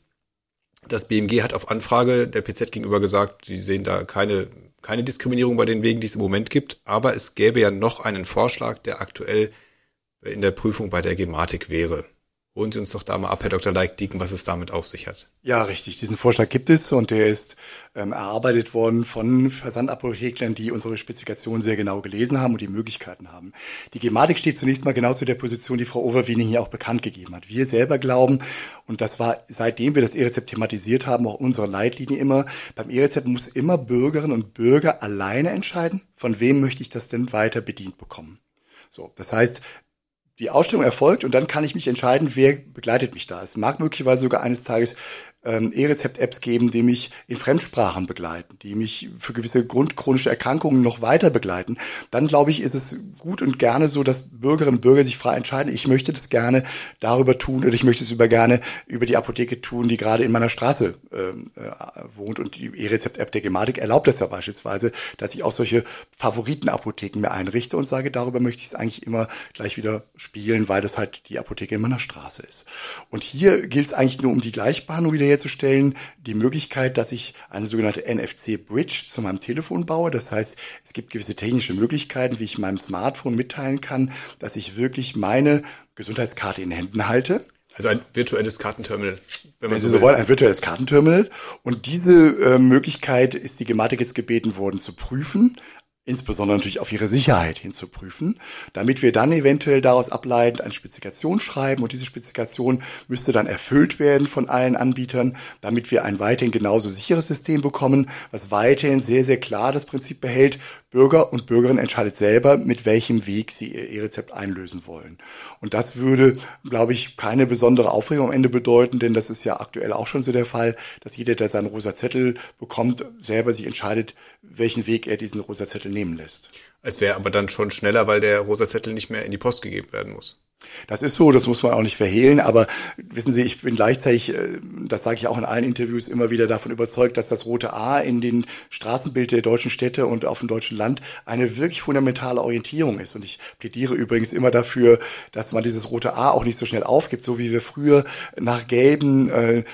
Das BMG hat auf Anfrage der PZ gegenüber gesagt, sie sehen da keine, keine Diskriminierung bei den Wegen, die es im Moment gibt. Aber es gäbe ja noch einen Vorschlag, der aktuell in der Prüfung bei der Gematik wäre. Holen Sie uns doch da mal ab, Herr Dr. Leikdieken, was es damit auf sich hat. Ja, richtig. Diesen Vorschlag gibt es und der ist ähm, erarbeitet worden von Versandapotheklern, die unsere Spezifikation sehr genau gelesen haben und die Möglichkeiten haben. Die Gematik steht zunächst mal genau zu der Position, die Frau Overwiening hier auch bekannt gegeben hat. Wir selber glauben, und das war seitdem wir das E-Rezept thematisiert haben, auch unsere Leitlinie immer, beim E-Rezept muss immer Bürgerinnen und Bürger alleine entscheiden, von wem möchte ich das denn weiter bedient bekommen. So, das heißt, die Ausstellung erfolgt und dann kann ich mich entscheiden, wer begleitet mich da. Es mag möglicherweise sogar eines Tages ähm, E-Rezept-Apps geben, die mich in Fremdsprachen begleiten, die mich für gewisse grundchronische Erkrankungen noch weiter begleiten, dann glaube ich, ist es gut und gerne so, dass Bürgerinnen und Bürger sich frei entscheiden, ich möchte das gerne darüber tun oder ich möchte es über gerne über die Apotheke tun, die gerade in meiner Straße ähm, äh, wohnt und die E-Rezept-App der Gematik erlaubt das ja beispielsweise, dass ich auch solche Favoritenapotheken mir einrichte und sage, darüber möchte ich es eigentlich immer gleich wieder spielen, weil das halt die Apotheke in meiner Straße ist. Und hier gilt es eigentlich nur um die Gleichbehandlung wieder herzustellen, die Möglichkeit, dass ich eine sogenannte NFC-Bridge zu meinem Telefon baue. Das heißt, es gibt gewisse technische Möglichkeiten, wie ich meinem Smartphone mitteilen kann, dass ich wirklich meine Gesundheitskarte in Händen halte. Also ein virtuelles Kartenterminal. Wenn, wenn Sie so wollen, ein virtuelles Kartenterminal. Und diese äh, Möglichkeit ist die Gematik jetzt gebeten worden zu prüfen insbesondere natürlich auf ihre Sicherheit hinzuprüfen, damit wir dann eventuell daraus ableitend eine Spezifikation schreiben und diese Spezifikation müsste dann erfüllt werden von allen Anbietern, damit wir ein weiterhin genauso sicheres System bekommen, was weiterhin sehr, sehr klar das Prinzip behält, Bürger und Bürgerin entscheidet selber, mit welchem Weg sie ihr E-Rezept einlösen wollen. Und das würde, glaube ich, keine besondere Aufregung am Ende bedeuten, denn das ist ja aktuell auch schon so der Fall, dass jeder, der seinen rosa Zettel bekommt, selber sich entscheidet, welchen Weg er diesen rosa Zettel nehmen lässt. Es wäre aber dann schon schneller, weil der rosa Zettel nicht mehr in die Post gegeben werden muss. Das ist so, das muss man auch nicht verhehlen, aber wissen Sie, ich bin gleichzeitig, äh, das sage ich auch in allen Interviews immer wieder davon überzeugt, dass das rote A in den Straßenbild der deutschen Städte und auf dem deutschen Land eine wirklich fundamentale Orientierung ist. Und ich plädiere übrigens immer dafür, dass man dieses rote A auch nicht so schnell aufgibt, so wie wir früher nach gelben äh,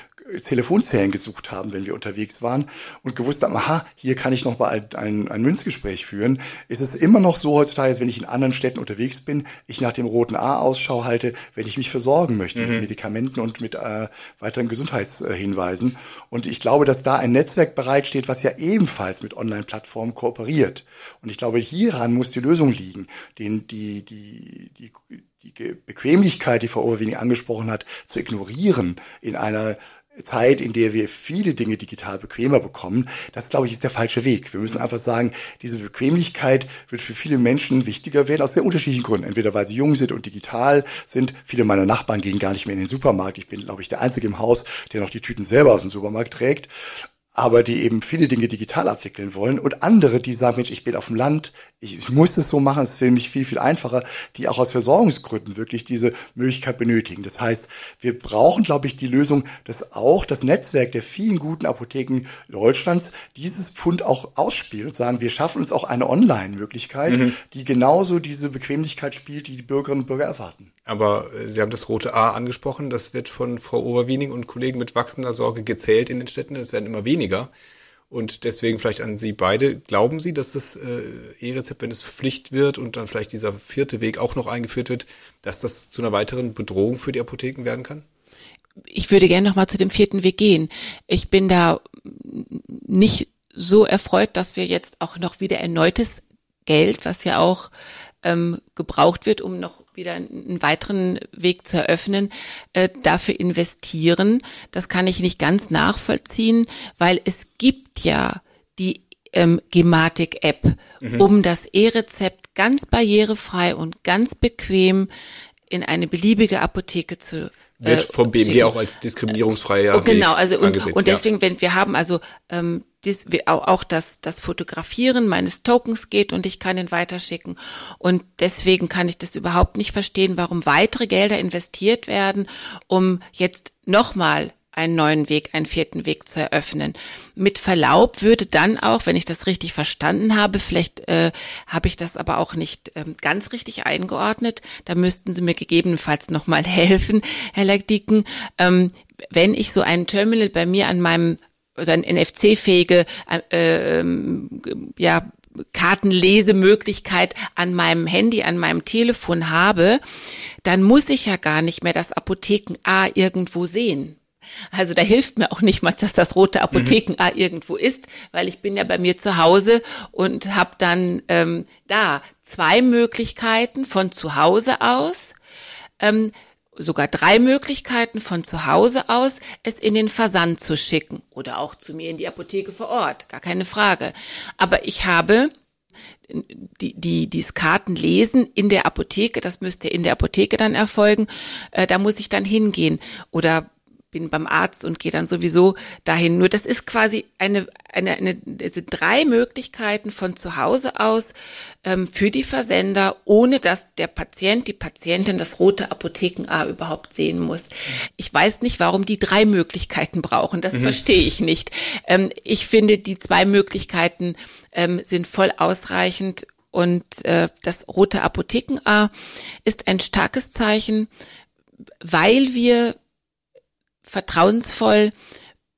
Telefonzellen gesucht haben, wenn wir unterwegs waren und gewusst haben, aha, hier kann ich noch mal ein, ein, Münzgespräch führen, ist es immer noch so heutzutage, wenn ich in anderen Städten unterwegs bin, ich nach dem roten A Ausschau halte, wenn ich mich versorgen möchte mhm. mit Medikamenten und mit äh, weiteren Gesundheitshinweisen. Und ich glaube, dass da ein Netzwerk bereitsteht, was ja ebenfalls mit Online-Plattformen kooperiert. Und ich glaube, hieran muss die Lösung liegen, den, die, die, die, die Bequemlichkeit, die Frau Overwening angesprochen hat, zu ignorieren in einer Zeit, in der wir viele Dinge digital bequemer bekommen, das glaube ich ist der falsche Weg. Wir müssen einfach sagen, diese Bequemlichkeit wird für viele Menschen wichtiger werden aus sehr unterschiedlichen Gründen. Entweder weil sie jung sind und digital sind. Viele meiner Nachbarn gehen gar nicht mehr in den Supermarkt. Ich bin, glaube ich, der Einzige im Haus, der noch die Tüten selber aus dem Supermarkt trägt. Aber die eben viele Dinge digital abwickeln wollen und andere, die sagen, Mensch, ich bin auf dem Land, ich, muss es so machen, es ist für mich viel, viel einfacher, die auch aus Versorgungsgründen wirklich diese Möglichkeit benötigen. Das heißt, wir brauchen, glaube ich, die Lösung, dass auch das Netzwerk der vielen guten Apotheken Deutschlands dieses Pfund auch ausspielt und sagen, wir schaffen uns auch eine Online-Möglichkeit, mhm. die genauso diese Bequemlichkeit spielt, die die Bürgerinnen und Bürger erwarten. Aber äh, Sie haben das rote A angesprochen. Das wird von Frau Oberwiening und Kollegen mit wachsender Sorge gezählt in den Städten. Es werden immer weniger. Und deswegen vielleicht an Sie beide. Glauben Sie, dass das äh, E-Rezept, wenn es Pflicht wird und dann vielleicht dieser vierte Weg auch noch eingeführt wird, dass das zu einer weiteren Bedrohung für die Apotheken werden kann? Ich würde gerne noch mal zu dem vierten Weg gehen. Ich bin da nicht so erfreut, dass wir jetzt auch noch wieder erneutes Geld, was ja auch ähm, gebraucht wird, um noch wieder einen weiteren Weg zu eröffnen, äh, dafür investieren. Das kann ich nicht ganz nachvollziehen, weil es gibt ja die ähm, Gematik-App, mhm. um das E-Rezept ganz barrierefrei und ganz bequem in eine beliebige Apotheke zu wird äh, vom BMG auch als diskriminierungsfreier oh, genau also und, und deswegen ja. wenn wir haben also ähm, dies, auch, auch das das Fotografieren meines Tokens geht und ich kann ihn weiterschicken und deswegen kann ich das überhaupt nicht verstehen warum weitere Gelder investiert werden um jetzt nochmal einen neuen Weg, einen vierten Weg zu eröffnen. Mit Verlaub würde dann auch, wenn ich das richtig verstanden habe, vielleicht äh, habe ich das aber auch nicht ähm, ganz richtig eingeordnet, da müssten Sie mir gegebenenfalls nochmal helfen, Herr Lagdiken, ähm, wenn ich so ein Terminal bei mir an meinem, also ein NFC-fähige, äh, ähm, ja, Kartenlesemöglichkeit an meinem Handy, an meinem Telefon habe, dann muss ich ja gar nicht mehr das Apotheken A irgendwo sehen. Also da hilft mir auch nicht mal, dass das rote Apotheken-A mhm. irgendwo ist, weil ich bin ja bei mir zu Hause und habe dann ähm, da zwei Möglichkeiten von zu Hause aus. Ähm, sogar drei Möglichkeiten von zu Hause aus, es in den Versand zu schicken oder auch zu mir in die Apotheke vor Ort, gar keine Frage. Aber ich habe die, die, dieses Kartenlesen in der Apotheke, das müsste in der Apotheke dann erfolgen, äh, da muss ich dann hingehen oder bin beim Arzt und gehe dann sowieso dahin. Nur das ist quasi eine, eine, eine also drei Möglichkeiten von zu Hause aus ähm, für die Versender, ohne dass der Patient, die Patientin das rote Apotheken-A überhaupt sehen muss. Ich weiß nicht, warum die drei Möglichkeiten brauchen. Das mhm. verstehe ich nicht. Ähm, ich finde, die zwei Möglichkeiten ähm, sind voll ausreichend und äh, das rote Apotheken-A ist ein starkes Zeichen, weil wir vertrauensvoll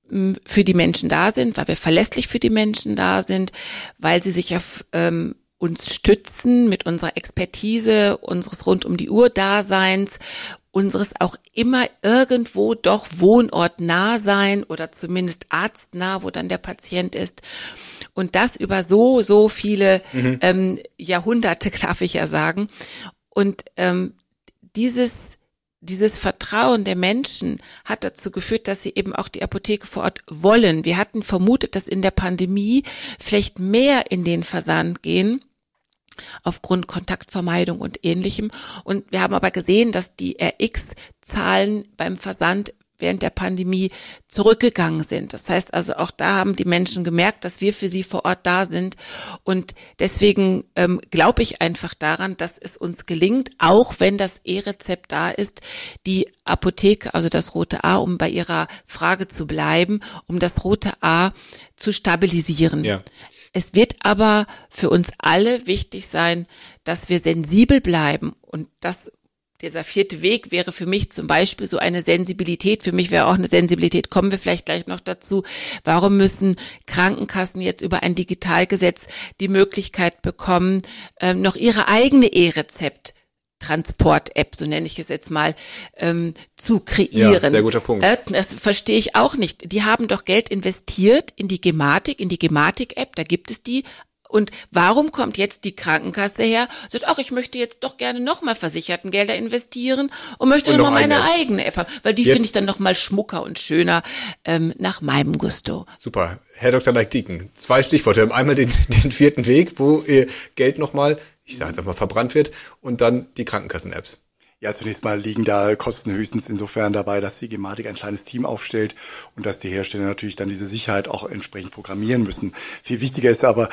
hm, für die Menschen da sind, weil wir verlässlich für die Menschen da sind, weil sie sich auf ähm, uns stützen mit unserer Expertise, unseres rund um die Uhr Daseins, unseres auch immer irgendwo doch wohnortnah sein oder zumindest arztnah, wo dann der Patient ist. Und das über so, so viele mhm. ähm, Jahrhunderte, darf ich ja sagen. Und ähm, dieses dieses Vertrauen der Menschen hat dazu geführt, dass sie eben auch die Apotheke vor Ort wollen. Wir hatten vermutet, dass in der Pandemie vielleicht mehr in den Versand gehen aufgrund Kontaktvermeidung und ähnlichem. Und wir haben aber gesehen, dass die RX-Zahlen beim Versand während der Pandemie zurückgegangen sind. Das heißt also, auch da haben die Menschen gemerkt, dass wir für sie vor Ort da sind. Und deswegen ähm, glaube ich einfach daran, dass es uns gelingt, auch wenn das E-Rezept da ist, die Apotheke, also das rote A, um bei Ihrer Frage zu bleiben, um das rote A zu stabilisieren. Ja. Es wird aber für uns alle wichtig sein, dass wir sensibel bleiben. Und das dieser vierte Weg wäre für mich zum Beispiel so eine Sensibilität. Für mich wäre auch eine Sensibilität. Kommen wir vielleicht gleich noch dazu. Warum müssen Krankenkassen jetzt über ein Digitalgesetz die Möglichkeit bekommen, ähm, noch ihre eigene E-Rezept Transport-App, so nenne ich es jetzt mal, ähm, zu kreieren. Ja, sehr guter Punkt. Äh, das verstehe ich auch nicht. Die haben doch Geld investiert in die Gematik, in die Gematik-App, da gibt es die und warum kommt jetzt die Krankenkasse her? Sagt, ach, ich möchte jetzt doch gerne nochmal versicherten Gelder investieren und möchte nochmal meine eigene App haben, weil die finde ich dann nochmal schmucker und schöner ähm, nach meinem Gusto. Super. Herr Dr. Leik-Dieken, zwei Stichworte. Wir haben einmal den, den vierten Weg, wo Ihr Geld nochmal, ich sage jetzt einfach, verbrannt wird und dann die Krankenkassen-Apps. Ja, zunächst mal liegen da Kosten höchstens insofern dabei, dass die Gematik ein kleines Team aufstellt und dass die Hersteller natürlich dann diese Sicherheit auch entsprechend programmieren müssen. Viel wichtiger ist aber,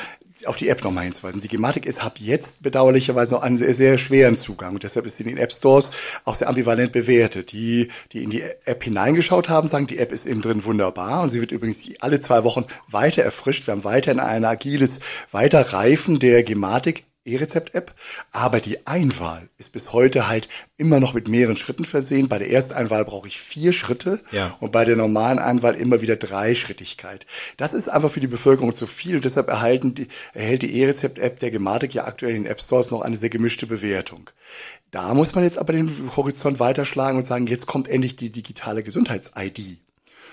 auf die App nochmal hinzuweisen. Die Gematik ist hat jetzt bedauerlicherweise noch einen sehr, sehr schweren Zugang und deshalb ist sie in den App Stores auch sehr ambivalent bewertet. Die, die in die App hineingeschaut haben, sagen, die App ist innen drin wunderbar und sie wird übrigens alle zwei Wochen weiter erfrischt. Wir haben weiterhin ein agiles Weiterreifen der Gematik E-Rezept-App, aber die Einwahl ist bis heute halt immer noch mit mehreren Schritten versehen. Bei der Ersteinwahl brauche ich vier Schritte Ja. und bei der normalen Einwahl immer wieder Dreischrittigkeit. Das ist einfach für die Bevölkerung zu viel und deshalb erhalten die, erhält die E-Rezept-App der Gematik ja aktuell in den App Stores noch eine sehr gemischte Bewertung. Da muss man jetzt aber den Horizont weiterschlagen und sagen, jetzt kommt endlich die digitale Gesundheits-ID.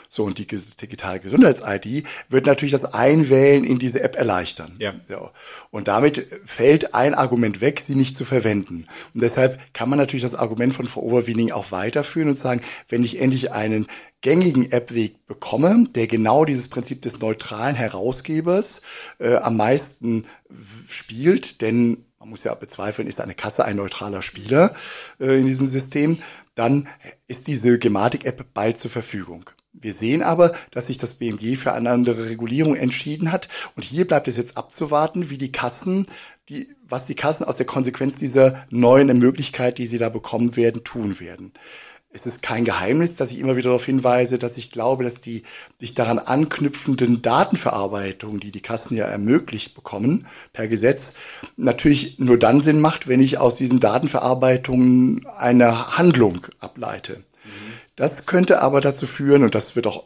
So, und die digitale Gesundheits-ID wird natürlich das Einwählen in diese App erleichtern. Ja. So. Und damit fällt ein Argument weg, sie nicht zu verwenden. Und deshalb kann man natürlich das Argument von Frau Overwiening auch weiterführen und sagen, wenn ich endlich einen gängigen App-Weg bekomme, der genau dieses Prinzip des neutralen Herausgebers äh, am meisten spielt, denn man muss ja bezweifeln, ist eine Kasse ein neutraler Spieler äh, in diesem System, dann ist diese Gematik-App bald zur Verfügung. Wir sehen aber, dass sich das BMG für eine andere Regulierung entschieden hat. Und hier bleibt es jetzt abzuwarten, wie die Kassen, die, was die Kassen aus der Konsequenz dieser neuen Möglichkeit, die sie da bekommen werden, tun werden. Es ist kein Geheimnis, dass ich immer wieder darauf hinweise, dass ich glaube, dass die sich daran anknüpfenden Datenverarbeitungen, die die Kassen ja ermöglicht bekommen per Gesetz, natürlich nur dann Sinn macht, wenn ich aus diesen Datenverarbeitungen eine Handlung ableite. Das könnte aber dazu führen, und das wird auch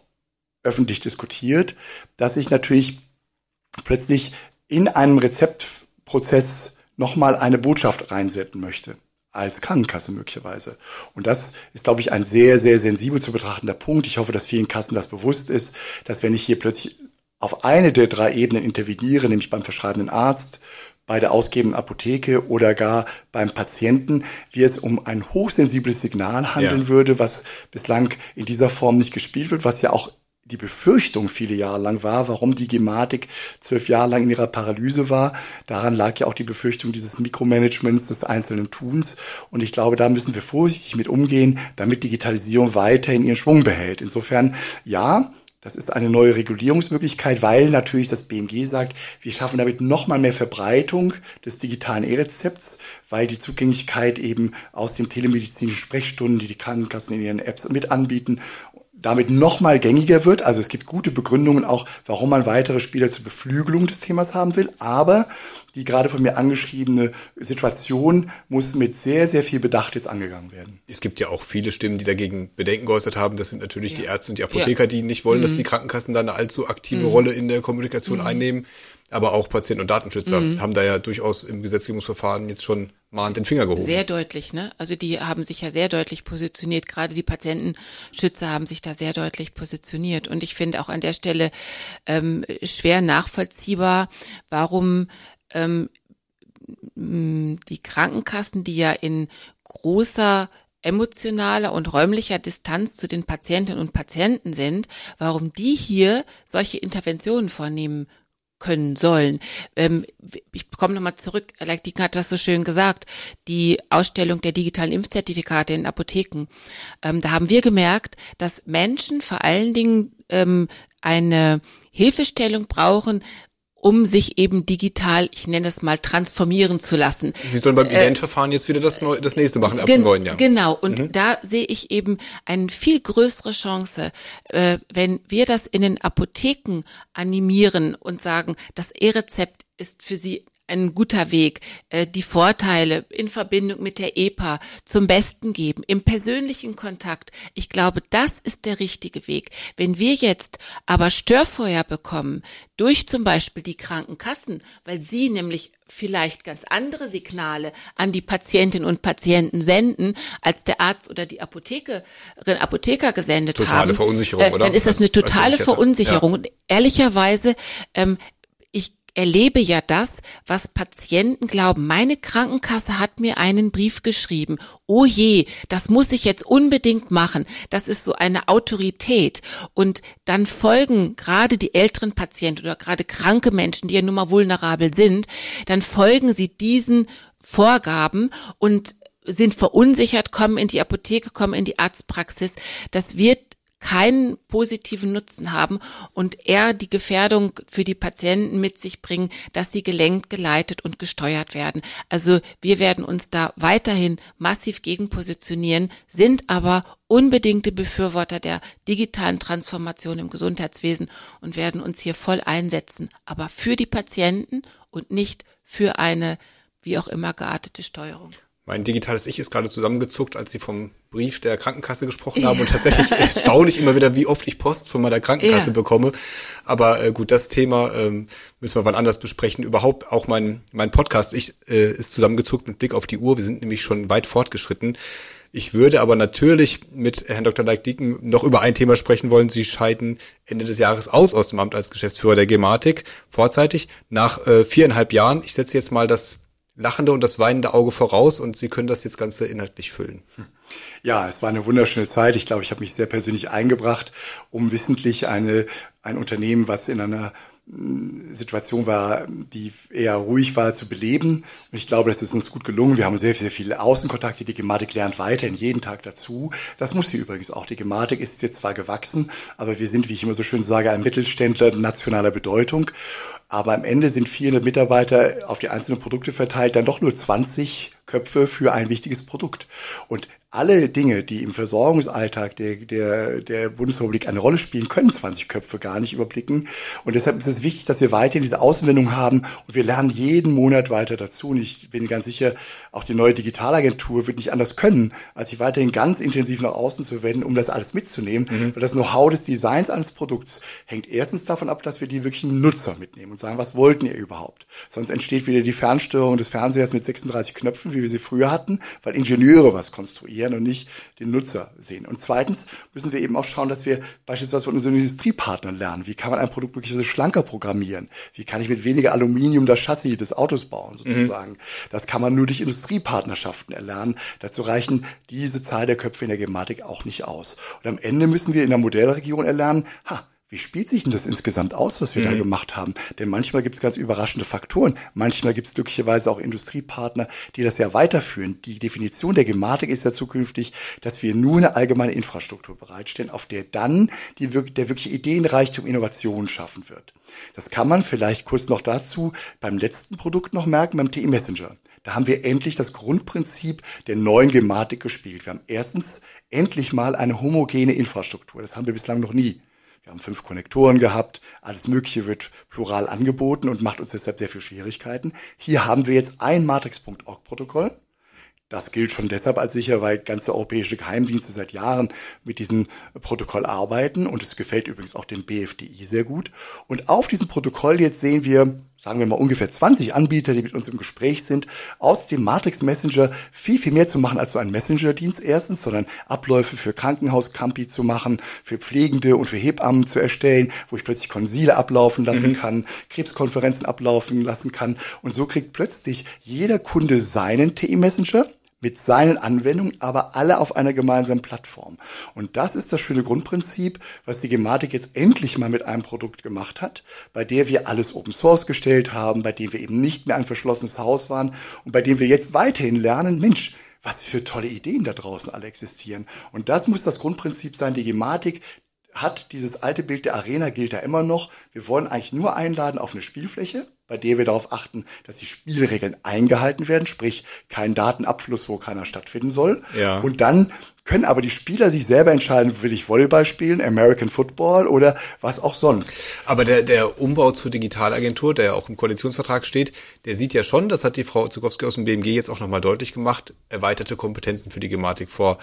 öffentlich diskutiert, dass ich natürlich plötzlich in einem Rezeptprozess nochmal eine Botschaft reinsetzen möchte. Als Krankenkasse möglicherweise. Und das ist, glaube ich, ein sehr, sehr sensibel zu betrachtender Punkt. Ich hoffe, dass vielen Kassen das bewusst ist, dass wenn ich hier plötzlich auf eine der drei Ebenen interveniere, nämlich beim verschreibenden Arzt, bei der ausgebenden Apotheke oder gar beim Patienten, wie es um ein hochsensibles Signal handeln Ja. würde, was bislang in dieser Form nicht gespielt wird, was ja auch die Befürchtung viele Jahre lang war, warum die Gematik zwölf Jahre lang in ihrer Paralyse war. Daran lag ja auch die Befürchtung dieses Mikromanagements des einzelnen Tuns. Und ich glaube, da müssen wir vorsichtig mit umgehen, damit Digitalisierung weiterhin ihren Schwung behält. Insofern, ja, das ist eine neue Regulierungsmöglichkeit, weil natürlich das BMG sagt, wir schaffen damit nochmal mehr Verbreitung des digitalen E-Rezepts, weil die Zugänglichkeit eben aus den telemedizinischen Sprechstunden, die die Krankenkassen in ihren Apps mit anbieten, damit nochmal gängiger wird. Also es gibt gute Begründungen auch, warum man weitere Spieler zur Beflügelung des Themas haben will. Aber die gerade von mir angeschriebene Situation muss mit sehr, sehr viel Bedacht jetzt angegangen werden. Es gibt ja auch viele Stimmen, die dagegen Bedenken geäußert haben. Das sind natürlich die Ja. Ärzte und die Apotheker, die nicht wollen, Mhm. dass die Krankenkassen da eine allzu aktive Rolle in der Kommunikation einnehmen. Aber auch Patienten und Datenschützer Mhm. haben da ja durchaus im Gesetzgebungsverfahren jetzt schon mahnend den Finger gehoben. Sehr deutlich, ne? Also die haben sich ja sehr deutlich positioniert. Gerade die Patientenschützer haben sich da sehr deutlich positioniert. Und ich finde auch an der Stelle ähm, schwer nachvollziehbar, warum ähm, die Krankenkassen, die ja in großer emotionaler und räumlicher Distanz zu den Patientinnen und Patienten sind, warum die hier solche Interventionen vornehmen können sollen. Ähm, ich komme nochmal zurück, Leitdieken hat das so schön gesagt, die Ausstellung der digitalen Impfzertifikate in Apotheken. Ähm, da haben wir gemerkt, dass Menschen vor allen Dingen ähm, eine Hilfestellung brauchen, um sich eben digital, ich nenne es mal, transformieren zu lassen. Sie sollen beim Identverfahren jetzt wieder das, neu, das nächste machen ab Gen- dem neuen Jahr. Genau, und da sehe ich eben eine viel größere Chance, äh, wenn wir das in den Apotheken animieren und sagen, das E-Rezept ist für Sie ein guter Weg, äh, die Vorteile in Verbindung mit der EPA zum Besten geben, im persönlichen Kontakt. Ich glaube, das ist der richtige Weg. Wenn wir jetzt aber Störfeuer bekommen, durch zum Beispiel die Krankenkassen, weil sie nämlich vielleicht ganz andere Signale an die Patientinnen und Patienten senden, als der Arzt oder die Apothekerin, Apotheker gesendet Totale haben. Verunsicherung, oder? Dann ist das eine totale. Verunsicherung. Ja. Und ehrlicherweise, ähm, erlebe ja das, was Patienten glauben. Meine Krankenkasse hat mir einen Brief geschrieben. Oh je, das muss ich jetzt unbedingt machen. Das ist so eine Autorität. Und dann folgen gerade die älteren Patienten oder gerade kranke Menschen, die ja nun mal vulnerabel sind, dann folgen sie diesen Vorgaben und sind verunsichert, kommen in die Apotheke, kommen in die Arztpraxis. Das wird keinen positiven Nutzen haben und eher die Gefährdung für die Patienten mit sich bringen, dass sie gelenkt, geleitet und gesteuert werden. Also wir werden uns da weiterhin massiv gegen positionieren, sind aber unbedingte Befürworter der digitalen Transformation im Gesundheitswesen und werden uns hier voll einsetzen, aber für die Patienten und nicht für eine wie auch immer geartete Steuerung. Mein digitales Ich ist gerade zusammengezuckt, als Sie vom Brief der Krankenkasse gesprochen haben und tatsächlich erstaune ich immer wieder, wie oft ich Post von meiner Krankenkasse ja. bekomme. Aber äh, gut, das Thema ähm, müssen wir wann anders besprechen. Überhaupt auch mein, mein Podcast ich, äh, ist zusammengezuckt mit Blick auf die Uhr. Wir sind nämlich schon weit fortgeschritten. Ich würde aber natürlich mit Herrn Dr. Leik-Dieken noch über ein Thema sprechen wollen. Sie scheiden Ende des Jahres aus aus dem Amt als Geschäftsführer der Gematik, vorzeitig, nach äh, viereinhalb Jahren. Ich setze jetzt mal das lachende und das weinende Auge voraus und Sie können das jetzt Ganze inhaltlich füllen. Ja, es war eine wunderschöne Zeit. Ich glaube, ich habe mich sehr persönlich eingebracht, um wissentlich eine, ein Unternehmen, was in einer Situation war, die eher ruhig war, zu beleben. Und ich glaube, das ist uns gut gelungen. Wir haben sehr, sehr viele Außenkontakte. Die Gematik lernt weiterhin jeden Tag dazu. Das muss sie übrigens auch. Die Gematik ist jetzt zwar gewachsen, aber wir sind, wie ich immer so schön sage, ein Mittelständler nationaler Bedeutung. Aber am Ende sind 400 Mitarbeiter auf die einzelnen Produkte verteilt, dann doch nur 20 Köpfe für ein wichtiges Produkt. Und alle Dinge, die im Versorgungsalltag der, der, der Bundesrepublik eine Rolle spielen, können 20 Köpfe gar nicht überblicken. Und deshalb ist es wichtig, dass wir weiterhin diese Außenwendung haben und wir lernen jeden Monat weiter dazu. Und ich bin ganz sicher, auch die neue Digitalagentur wird nicht anders können, als sich weiterhin ganz intensiv nach außen zu wenden, um das alles mitzunehmen. Mhm. Weil das Know-how des Designs eines Produkts hängt erstens davon ab, dass wir die wirklichen Nutzer mitnehmen und sagen, was wollten ihr überhaupt? Sonst entsteht wieder die Fernsteuerung des Fernsehers mit 36 Knöpfen, wie wir sie früher hatten, weil Ingenieure was konstruieren und nicht den Nutzer sehen. Und zweitens müssen wir eben auch schauen, dass wir beispielsweise von unseren Industriepartnern lernen. Wie kann man ein Produkt möglicherweise schlanker programmieren? Wie kann ich mit weniger Aluminium das Chassis des Autos bauen, sozusagen? Mhm. Das kann man nur durch Industriepartnerschaften erlernen. Dazu reichen diese Zahl der Köpfe in der Gematik auch nicht aus. Und am Ende müssen wir in der Modellregion erlernen, ha, wie spielt sich denn das insgesamt aus, was wir mhm. da gemacht haben? Denn manchmal gibt es ganz überraschende Faktoren. Manchmal gibt es glücklicherweise auch Industriepartner, die das ja weiterführen. Die Definition der Gematik ist ja zukünftig, dass wir nur eine allgemeine Infrastruktur bereitstellen, auf der dann die, der wirkliche Ideenreichtum Innovation schaffen wird. Das kann man vielleicht kurz noch dazu beim letzten Produkt noch merken, beim TI Messenger. Da haben wir endlich das Grundprinzip der neuen Gematik gespielt. Wir haben erstens endlich mal eine homogene Infrastruktur. Das haben wir bislang noch nie. Wir haben fünf Konnektoren gehabt, alles Mögliche wird plural angeboten und macht uns deshalb sehr viel Schwierigkeiten. Hier haben wir jetzt ein Matrix.org-Protokoll. Das gilt schon deshalb als sicher, weil ganze europäische Geheimdienste seit Jahren mit diesem Protokoll arbeiten und es gefällt übrigens auch dem BFDI sehr gut. Und auf diesem Protokoll jetzt sehen wir, sagen wir mal ungefähr 20 Anbieter, die mit uns im Gespräch sind, aus dem Matrix Messenger viel, viel mehr zu machen als so ein Messenger-Dienst erstens, sondern Abläufe für Krankenhaus-Campi zu machen, für Pflegende und für Hebammen zu erstellen, wo ich plötzlich Konsile ablaufen lassen mhm. kann, Krebskonferenzen ablaufen lassen kann. Und so kriegt plötzlich jeder Kunde seinen TE-Messenger mit seinen Anwendungen, aber alle auf einer gemeinsamen Plattform. Und das ist das schöne Grundprinzip, was die Gematik jetzt endlich mal mit einem Produkt gemacht hat, bei der wir alles Open Source gestellt haben, bei dem wir eben nicht mehr ein verschlossenes Haus waren und bei dem wir jetzt weiterhin lernen, Mensch, was für tolle Ideen da draußen alle existieren. Und das muss das Grundprinzip sein. Die Gematik hat dieses alte Bild der Arena gilt da immer noch. Wir wollen eigentlich nur einladen auf eine Spielfläche, bei der wir darauf achten, dass die Spielregeln eingehalten werden, sprich kein Datenabfluss, wo keiner stattfinden soll. Ja. Und dann können aber die Spieler sich selber entscheiden, will ich Volleyball spielen, American Football oder was auch sonst. Aber der, der Umbau zur Digitalagentur, der ja auch im Koalitionsvertrag steht, der sieht ja schon, das hat die Frau Zukowski aus dem BMG jetzt auch nochmal deutlich gemacht, erweiterte Kompetenzen für die Gematik vor.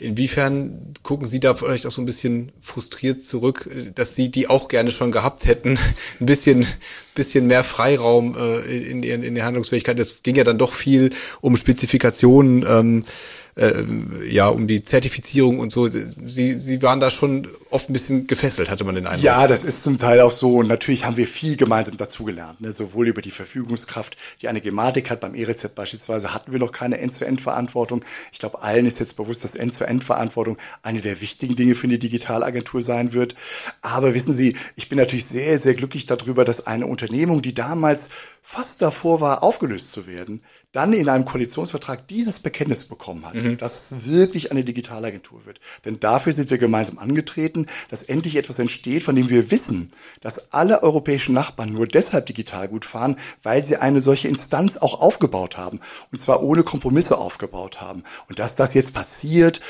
Inwiefern gucken Sie da vielleicht auch so ein bisschen frustriert zurück, dass Sie die auch gerne schon gehabt hätten, ein bisschen, bisschen mehr Freiraum äh, in, in, in der Handlungsfähigkeit? Es ging ja dann doch viel um Spezifikationen. Ähm, äh, ja um die Zertifizierung und so. Sie, Sie waren da schon oft ein bisschen gefesselt, hatte man den Eindruck. Ja, das ist zum Teil auch so. Und natürlich haben wir viel gemeinsam dazugelernt. Ne? Sowohl über die Verfügungskraft, die eine Gematik hat. Beim E-Rezept beispielsweise hatten wir noch keine End-zu-End-Verantwortung. Ich glaube, allen ist jetzt bewusst, dass End-zu-End-Verantwortung eine der wichtigen Dinge für eine Digitalagentur sein wird. Aber wissen Sie, ich bin natürlich sehr, sehr glücklich darüber, dass eine Unternehmung, die damals fast davor war, aufgelöst zu werden, dann in einem Koalitionsvertrag dieses Bekenntnis bekommen hat, mhm. dass es wirklich eine Digitalagentur wird. Denn dafür sind wir gemeinsam angetreten, dass endlich etwas entsteht, von dem wir wissen, dass alle europäischen Nachbarn nur deshalb digital gut fahren, weil sie eine solche Instanz auch aufgebaut haben. Und zwar ohne Kompromisse aufgebaut haben. Und dass das jetzt passiert,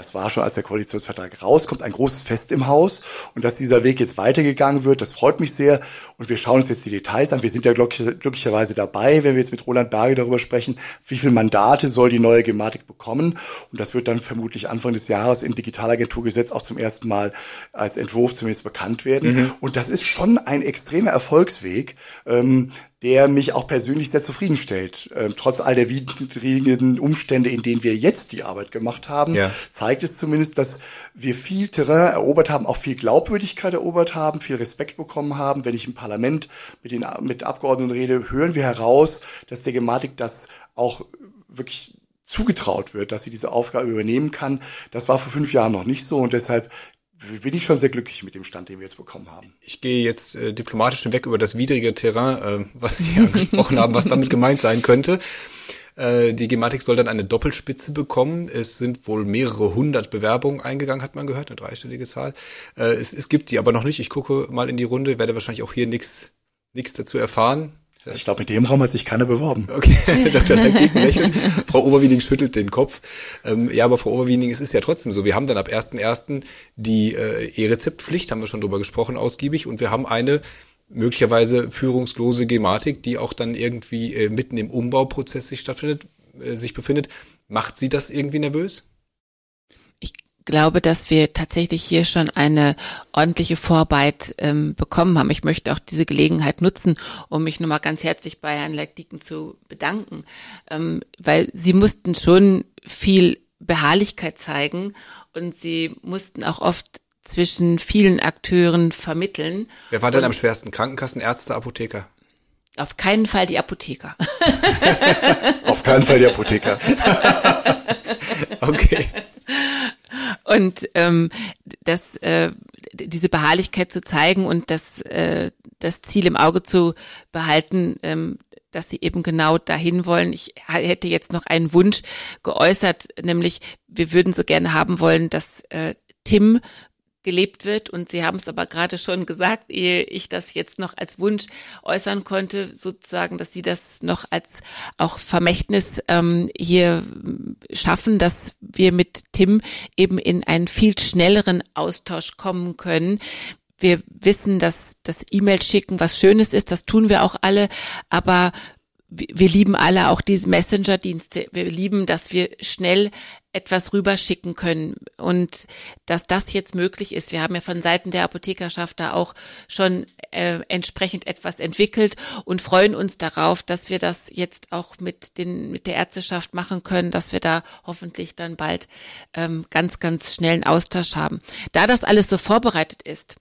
das war schon, als der Koalitionsvertrag rauskommt, ein großes Fest im Haus. Und dass dieser Weg jetzt weitergegangen wird, das freut mich sehr. Und wir schauen uns jetzt die Details an. Wir sind ja glücklicherweise dabei, wenn wir jetzt mit Roland Berge darüber sprechen, wie viele Mandate soll die neue Gematik bekommen. Und das wird dann vermutlich Anfang des Jahres im Digitalagenturgesetz auch zum ersten Mal als Entwurf zumindest bekannt werden. Mhm. Und das ist schon ein extremer Erfolgsweg. Ähm, der mich auch persönlich sehr zufriedenstellt. Ähm, trotz all der widrigen Umstände, in denen wir jetzt die Arbeit gemacht haben, ja. zeigt es zumindest, dass wir viel Terrain erobert haben, auch viel Glaubwürdigkeit erobert haben, viel Respekt bekommen haben. Wenn ich im Parlament mit den mit Abgeordneten rede, hören wir heraus, dass der Gematik das auch wirklich zugetraut wird, dass sie diese Aufgabe übernehmen kann. Das war vor fünf Jahren noch nicht so und deshalb bin ich schon sehr glücklich mit dem Stand, den wir jetzt bekommen haben. Ich gehe jetzt äh, diplomatisch hinweg über das widrige Terrain, äh, was Sie angesprochen haben, was damit gemeint sein könnte. Äh, die Gematik soll dann eine Doppelspitze bekommen. Es sind wohl mehrere hundert Bewerbungen eingegangen, hat man gehört, eine dreistellige Zahl. Äh, es, es gibt die aber noch nicht. Ich gucke mal in die Runde, werde wahrscheinlich auch hier nichts nichts dazu erfahren. Ich glaube, mit dem Raum hat sich keiner beworben. Okay, Dr. Lächelt. Frau Oberwiening schüttelt den Kopf. Ähm, ja, aber Frau Oberwiening, es ist ja trotzdem so. Wir haben dann ab 1.1. die äh, E-Rezeptpflicht, haben wir schon drüber gesprochen, ausgiebig. Und wir haben eine möglicherweise führungslose Gematik, die auch dann irgendwie äh, mitten im Umbauprozess sich stattfindet, äh, sich befindet. Macht Sie das irgendwie nervös? Glaube, dass wir tatsächlich hier schon eine ordentliche Vorarbeit ähm, bekommen haben. Ich möchte auch diese Gelegenheit nutzen, um mich nochmal ganz herzlich bei Herrn Leckdieken zu bedanken, ähm, weil Sie mussten schon viel Beharrlichkeit zeigen und Sie mussten auch oft zwischen vielen Akteuren vermitteln. Wer war denn am schwersten? Krankenkassen, Ärzte, Apotheker? Auf keinen Fall die Apotheker. Auf keinen Fall die Apotheker. okay. Und ähm, das, äh, diese Beharrlichkeit zu zeigen und das, äh, das Ziel im Auge zu behalten, ähm, dass sie eben genau dahin wollen. Ich hätte jetzt noch einen Wunsch geäußert, nämlich wir würden so gerne haben wollen, dass äh, Tim gelebt wird. Und Sie haben es aber gerade schon gesagt, ehe ich das jetzt noch als Wunsch äußern konnte, sozusagen, dass Sie das noch als auch Vermächtnis ähm, hier schaffen, dass wir mit Tim eben in einen viel schnelleren Austausch kommen können. Wir wissen, dass das E-Mail schicken was Schönes ist, das tun wir auch alle, aber wir lieben alle auch diese Messenger-Dienste. Wir lieben, dass wir schnell etwas rüberschicken können und dass das jetzt möglich ist. Wir haben ja von Seiten der Apothekerschaft da auch schon äh, entsprechend etwas entwickelt und freuen uns darauf, dass wir das jetzt auch mit den mit der Ärzteschaft machen können, dass wir da hoffentlich dann bald ähm, ganz ganz schnellen Austausch haben. Da das alles so vorbereitet ist,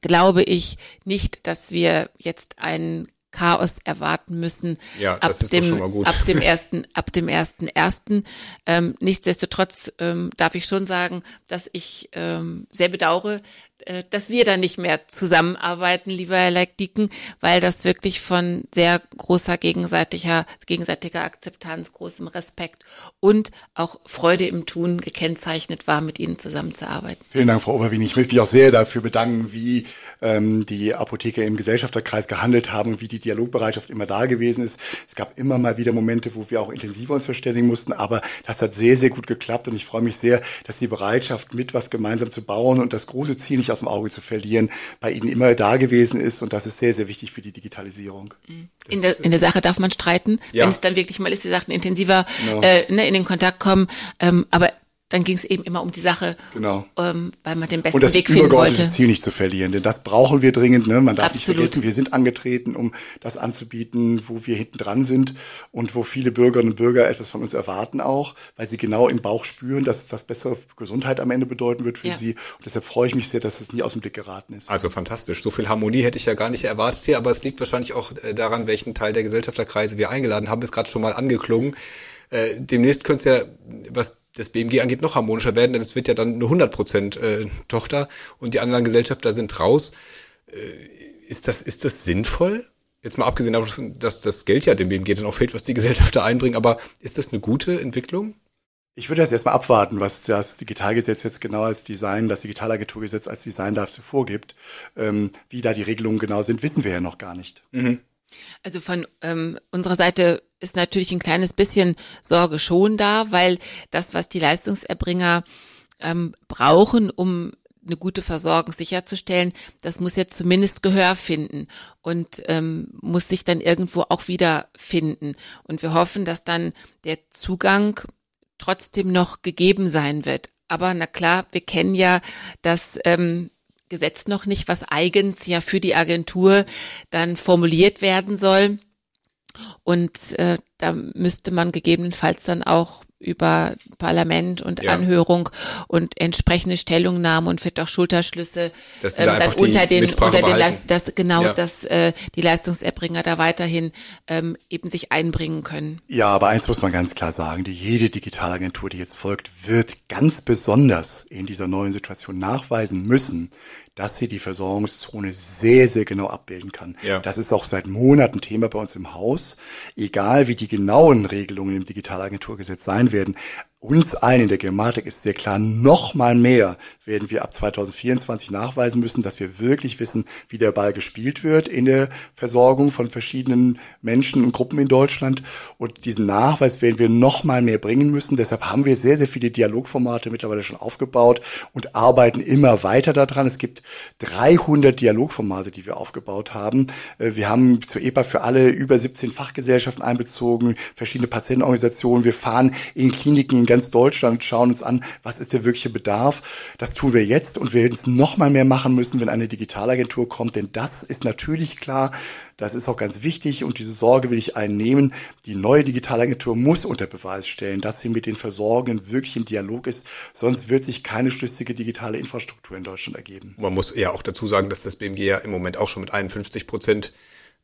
glaube ich nicht, dass wir jetzt einen Chaos erwarten müssen ja, ab, dem, ab dem ersten ab dem ersten ersten. Ähm, nichtsdestotrotz ähm, darf ich schon sagen, dass ich ähm, sehr bedauere, äh, dass wir da nicht mehr zusammenarbeiten, lieber Herr Leckdieken, weil das wirklich von sehr großer gegenseitiger, gegenseitiger Akzeptanz, großem Respekt und auch Freude im Tun gekennzeichnet war, mit Ihnen zusammenzuarbeiten. Vielen Dank, Frau Oberwien. Ich möchte mich auch sehr dafür bedanken, wie ähm, die Apotheker im Gesellschafterkreis gehandelt haben, wie die Dialogbereitschaft immer da gewesen ist. Es gab immer mal wieder Momente, wo wir auch intensiver uns verständigen mussten, aber das hat sehr, sehr gut geklappt und ich freue mich sehr, dass die Bereitschaft, mit was gemeinsam zu bauen und das große Ziel nicht aus dem Auge zu verlieren, bei Ihnen immer da gewesen ist und das ist sehr, sehr wichtig für die Digitalisierung. In der, in der Sache darf man streiten, ja. wenn es dann wirklich mal ist, Sie sagten, intensiver no. äh, ne, in den Kontakt kommen, ähm, aber dann ging es eben immer um die Sache, Genau. ähm, weil man den besten Und das Weg finden übergeordnete wollte. Ziel nicht zu verlieren, denn das brauchen wir dringend. Ne? Man darf Absolut. nicht vergessen, wir sind angetreten, um das anzubieten, wo wir hinten dran sind und wo viele Bürgerinnen und Bürger etwas von uns erwarten auch, weil sie genau im Bauch spüren, dass das bessere Gesundheit am Ende bedeuten wird für Ja. sie. Und deshalb freue ich mich sehr, dass das nie aus dem Blick geraten ist. Also fantastisch. So viel Harmonie hätte ich ja gar nicht erwartet hier, aber es liegt wahrscheinlich auch äh, daran, welchen Teil der Gesellschafterkreise wir eingeladen haben. Ist gerade schon mal angeklungen. Äh, demnächst könnte es ja, was das BMG angeht, noch harmonischer werden, denn es wird ja dann eine 100% äh, Tochter und die anderen Gesellschafter sind raus. Äh, ist das, ist das sinnvoll? Jetzt mal abgesehen davon, dass das Geld ja dem BMG dann auch fehlt, was die Gesellschafter einbringen, aber ist das eine gute Entwicklung? Ich würde das erstmal abwarten, was das Digitalgesetz jetzt genau als Design, das Digitalagenturgesetz als Design dazu vorgibt. Ähm, wie da die Regelungen genau sind, wissen wir ja noch gar nicht. Also von ähm, unserer Seite ist natürlich ein kleines bisschen Sorge schon da, weil das, was die Leistungserbringer ähm, brauchen, um eine gute Versorgung sicherzustellen, das muss jetzt zumindest Gehör finden und ähm, muss sich dann irgendwo auch wieder finden. Und wir hoffen, dass dann der Zugang trotzdem noch gegeben sein wird. Aber na klar, wir kennen ja das ähm, Gesetz noch nicht, was eigens ja für die Agentur dann formuliert werden soll. Und äh, da müsste man gegebenenfalls dann auch über Parlament und Ja. Anhörung und entsprechende Stellungnahmen und vielleicht auch Schulterschlüsse ähm, Dass sie da einfach die unter den Mitsprache unter den behalten. Leist das genau, Ja. dass äh, die Leistungserbringer da weiterhin ähm, eben sich einbringen können. Ja, aber eins muss man ganz klar sagen, die jede Digitalagentur, die jetzt folgt, wird ganz besonders in dieser neuen Situation nachweisen müssen, dass sie die Versorgungszone sehr, sehr genau abbilden kann. Ja. Das ist auch seit Monaten Thema bei uns im Haus. Egal wie die genauen Regelungen im Digitalagenturgesetz sein werden, uns allen in der Gematik ist sehr klar, noch mal mehr werden wir ab 2024 nachweisen müssen, dass wir wirklich wissen, wie der Ball gespielt wird in der Versorgung von verschiedenen Menschen und Gruppen in Deutschland. Und diesen Nachweis werden wir noch mal mehr bringen müssen. Deshalb haben wir sehr, sehr viele Dialogformate mittlerweile schon aufgebaut und arbeiten immer weiter daran. Es gibt 300 Dialogformate, die wir aufgebaut haben. Äh, Wir haben zur EPA für alle über 17 Fachgesellschaften einbezogen, verschiedene Patientenorganisationen. Wir fahren in Kliniken in ganz Deutschland, schauen uns an, was ist der wirkliche Bedarf. Das tun wir jetzt und wir werden es noch mal mehr machen müssen, wenn eine Digitalagentur kommt, denn das ist natürlich klar, das ist auch ganz wichtig und diese Sorge will ich allen nehmen. Die neue Digitalagentur muss unter Beweis stellen, dass sie mit den Versorgenden wirklich im Dialog ist, sonst wird sich keine schlüssige digitale Infrastruktur in Deutschland ergeben. Man muss ja auch dazu sagen, dass das BMG ja im Moment auch schon mit 51 Prozent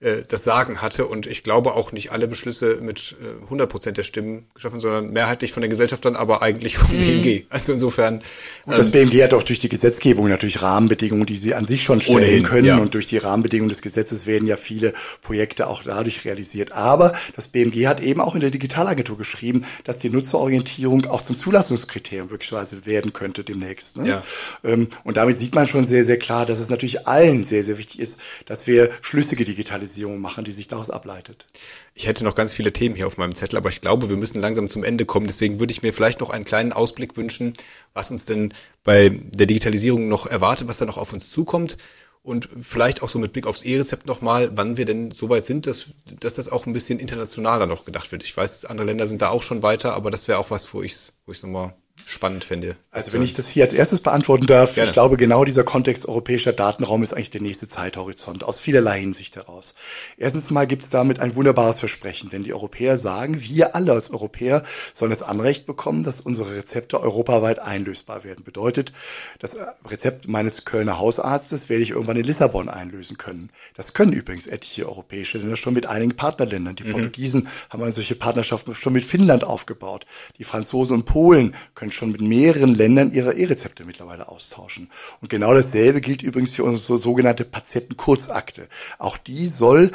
äh, das Sagen hatte und ich glaube auch nicht alle Beschlüsse mit äh, 100 Prozent der Stimmen geschaffen, sondern mehrheitlich von den Gesellschaftern, aber eigentlich vom BMG. Also insofern Und das BMG hat auch durch die Gesetzgebung natürlich Rahmenbedingungen, die sie an sich schon stellen Ohnehin, können. ja. Und durch die Rahmenbedingungen des Gesetzes werden ja viele Projekte auch dadurch realisiert. Aber das BMG hat eben auch in der Digitalagentur geschrieben, dass die Nutzerorientierung auch zum Zulassungskriterium möglicherweise werden könnte demnächst. Ne? Ja. Ähm, Und damit sieht man schon sehr, sehr klar, dass es natürlich allen sehr, sehr wichtig ist, dass wir schlüssige Digitalisierung machen, die sich daraus ableitet. Ich hätte noch ganz viele Themen hier auf meinem Zettel, aber ich glaube, wir müssen langsam zum Ende kommen. Deswegen würde ich mir vielleicht noch einen kleinen Ausblick wünschen, was uns denn bei der Digitalisierung noch erwartet, was da noch auf uns zukommt. Und vielleicht auch so mit Blick aufs E-Rezept nochmal, wann wir denn so weit sind, dass, dass das auch ein bisschen internationaler noch gedacht wird. Ich weiß, andere Länder sind da auch schon weiter, aber das wäre auch was, wo ich es wo ich's nochmal spannend fände. Also wenn ich das hier als erstes beantworten darf, Gerne. ich glaube, genau dieser Kontext europäischer Datenraum ist eigentlich der nächste Zeithorizont, aus vielerlei Hinsicht heraus. Erstens mal gibt es damit ein wunderbares Versprechen, denn die Europäer sagen, wir alle als Europäer sollen das Anrecht bekommen, dass unsere Rezepte europaweit einlösbar werden. Bedeutet, das Rezept meines Kölner Hausarztes werde ich irgendwann in Lissabon einlösen können. Das können übrigens etliche europäische Länder schon mit einigen Partnerländern. Die Portugiesen haben eine solche Partnerschaften schon mit Finnland aufgebaut. Die Franzosen und Polen können schon mit mehreren Ländern ihre E-Rezepte mittlerweile austauschen. Und genau dasselbe gilt übrigens für unsere sogenannte Patientenkurzakte. Auch die soll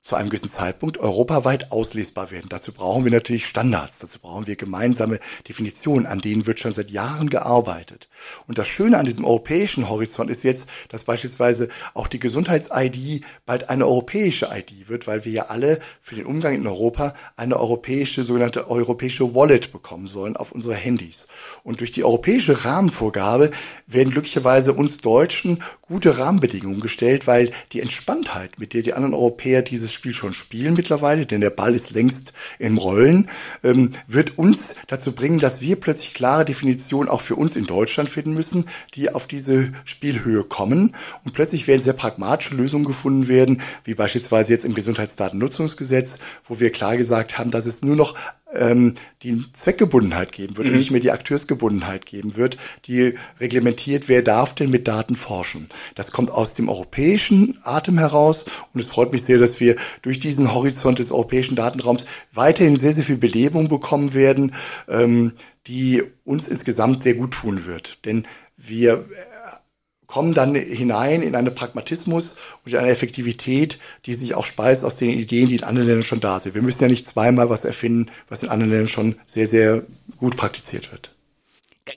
zu einem gewissen Zeitpunkt europaweit auslesbar werden. Dazu brauchen wir natürlich Standards, dazu brauchen wir gemeinsame Definitionen, an denen wird schon seit Jahren gearbeitet. Und das Schöne an diesem europäischen Horizont ist jetzt, dass beispielsweise auch die Gesundheits-ID bald eine europäische ID wird, weil wir ja alle für den Umgang in Europa eine europäische, sogenannte europäische Wallet bekommen sollen auf unsere Handys. Und durch die europäische Rahmenvorgabe werden glücklicherweise uns Deutschen gute Rahmenbedingungen gestellt, weil die Entspanntheit, mit der die anderen Europäer dieses Spiel schon spielen mittlerweile, denn der Ball ist längst im Rollen, ähm, wird uns dazu bringen, dass wir plötzlich klare Definitionen auch für uns in Deutschland finden müssen, die auf diese Spielhöhe kommen. Und plötzlich werden sehr pragmatische Lösungen gefunden werden, wie beispielsweise jetzt im Gesundheitsdatennutzungsgesetz, wo wir klar gesagt haben, dass es nur noch ähm, die Zweckgebundenheit geben wird mhm. und nicht mehr die Akteursgebundenheit geben wird, die reglementiert, wer darf denn mit Daten forschen. Das kommt aus dem europäischen Atem heraus und es freut mich sehr, dass wir durch diesen Horizont des europäischen Datenraums weiterhin sehr, sehr viel Belebung bekommen werden, ähm, die uns insgesamt sehr gut tun wird. Denn wir äh, kommen dann hinein in einen Pragmatismus und in eine Effektivität, die sich auch speist aus den Ideen, die in anderen Ländern schon da sind. Wir müssen ja nicht zweimal was erfinden, was in anderen Ländern schon sehr, sehr gut praktiziert wird.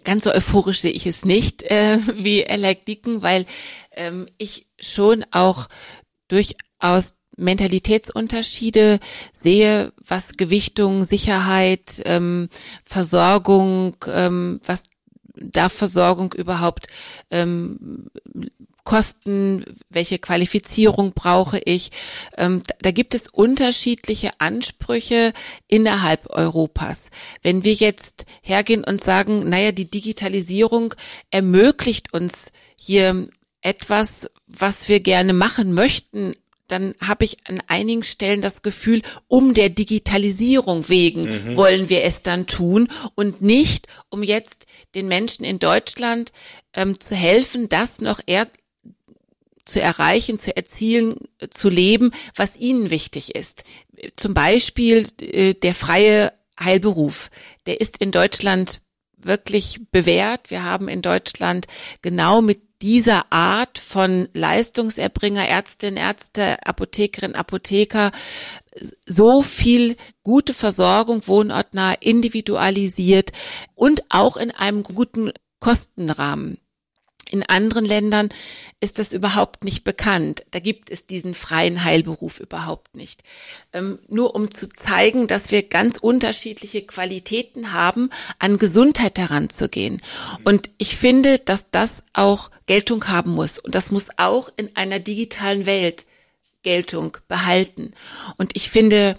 Ganz so euphorisch sehe ich es nicht äh, wie Alec Dicken, weil ähm, ich schon auch durchaus Mentalitätsunterschiede sehe, was Gewichtung, Sicherheit, ähm, Versorgung, ähm, was darf Versorgung überhaupt ähm, kosten, welche Qualifizierung brauche ich. Ähm, da gibt es unterschiedliche Ansprüche innerhalb Europas. Wenn wir jetzt hergehen und sagen, naja, die Digitalisierung ermöglicht uns hier etwas, was wir gerne machen möchten, dann habe ich an einigen Stellen das Gefühl, um der Digitalisierung wegen mhm. wollen wir es dann tun und nicht, um jetzt den Menschen in Deutschland ähm, zu helfen, das noch eher zu erreichen, zu erzielen, zu leben, was ihnen wichtig ist. Zum Beispiel äh, der freie Heilberuf. Der ist in Deutschland wirklich bewährt. Wir haben in Deutschland genau mit dieser Art von Leistungserbringer, Ärztinnen, Ärzte, Apothekerinnen, Apotheker so viel gute Versorgung, wohnortnah, individualisiert und auch in einem guten Kostenrahmen. In anderen Ländern ist das überhaupt nicht bekannt. Da gibt es diesen freien Heilberuf überhaupt nicht. Ähm, nur um zu zeigen, dass wir ganz unterschiedliche Qualitäten haben, an Gesundheit heranzugehen. Und ich finde, dass das auch Geltung haben muss. Und das muss auch in einer digitalen Welt Geltung behalten. Und ich finde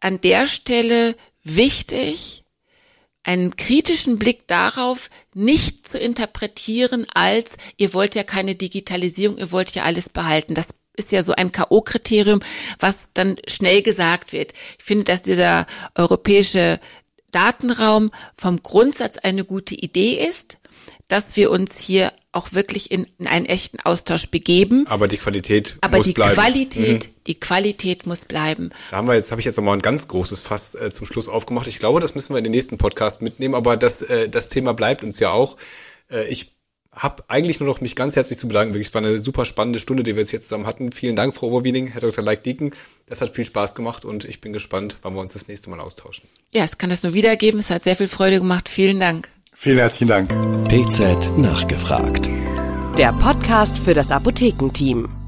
an der Stelle wichtig, einen kritischen Blick darauf nicht zu interpretieren als, ihr wollt ja keine Digitalisierung, ihr wollt ja alles behalten. Das ist ja so ein K.O.-Kriterium, was dann schnell gesagt wird. Ich finde, dass dieser europäische Datenraum vom Grundsatz eine gute Idee ist, dass wir uns hier auch wirklich in, in einen echten Austausch begeben. Aber die Qualität Aber muss die bleiben. Qualität, mhm. die Qualität muss bleiben. Da haben wir jetzt, habe ich jetzt nochmal ein ganz großes Fass äh, zum Schluss aufgemacht. Ich glaube, das müssen wir in den nächsten Podcast mitnehmen, aber das, äh, das Thema bleibt uns ja auch. Äh, ich habe eigentlich nur noch mich ganz herzlich zu bedanken. Wirklich, es war eine super spannende Stunde, die wir jetzt hier zusammen hatten. Vielen Dank, Frau Oberwiening, Herr Dr. Leik-Dieken. Das hat viel Spaß gemacht und ich bin gespannt, wann wir uns das nächste Mal austauschen. Ja, es kann das nur wiedergeben. Es hat sehr viel Freude gemacht. Vielen Dank. Vielen herzlichen Dank. PZ nachgefragt. Der Podcast für das Apothekenteam.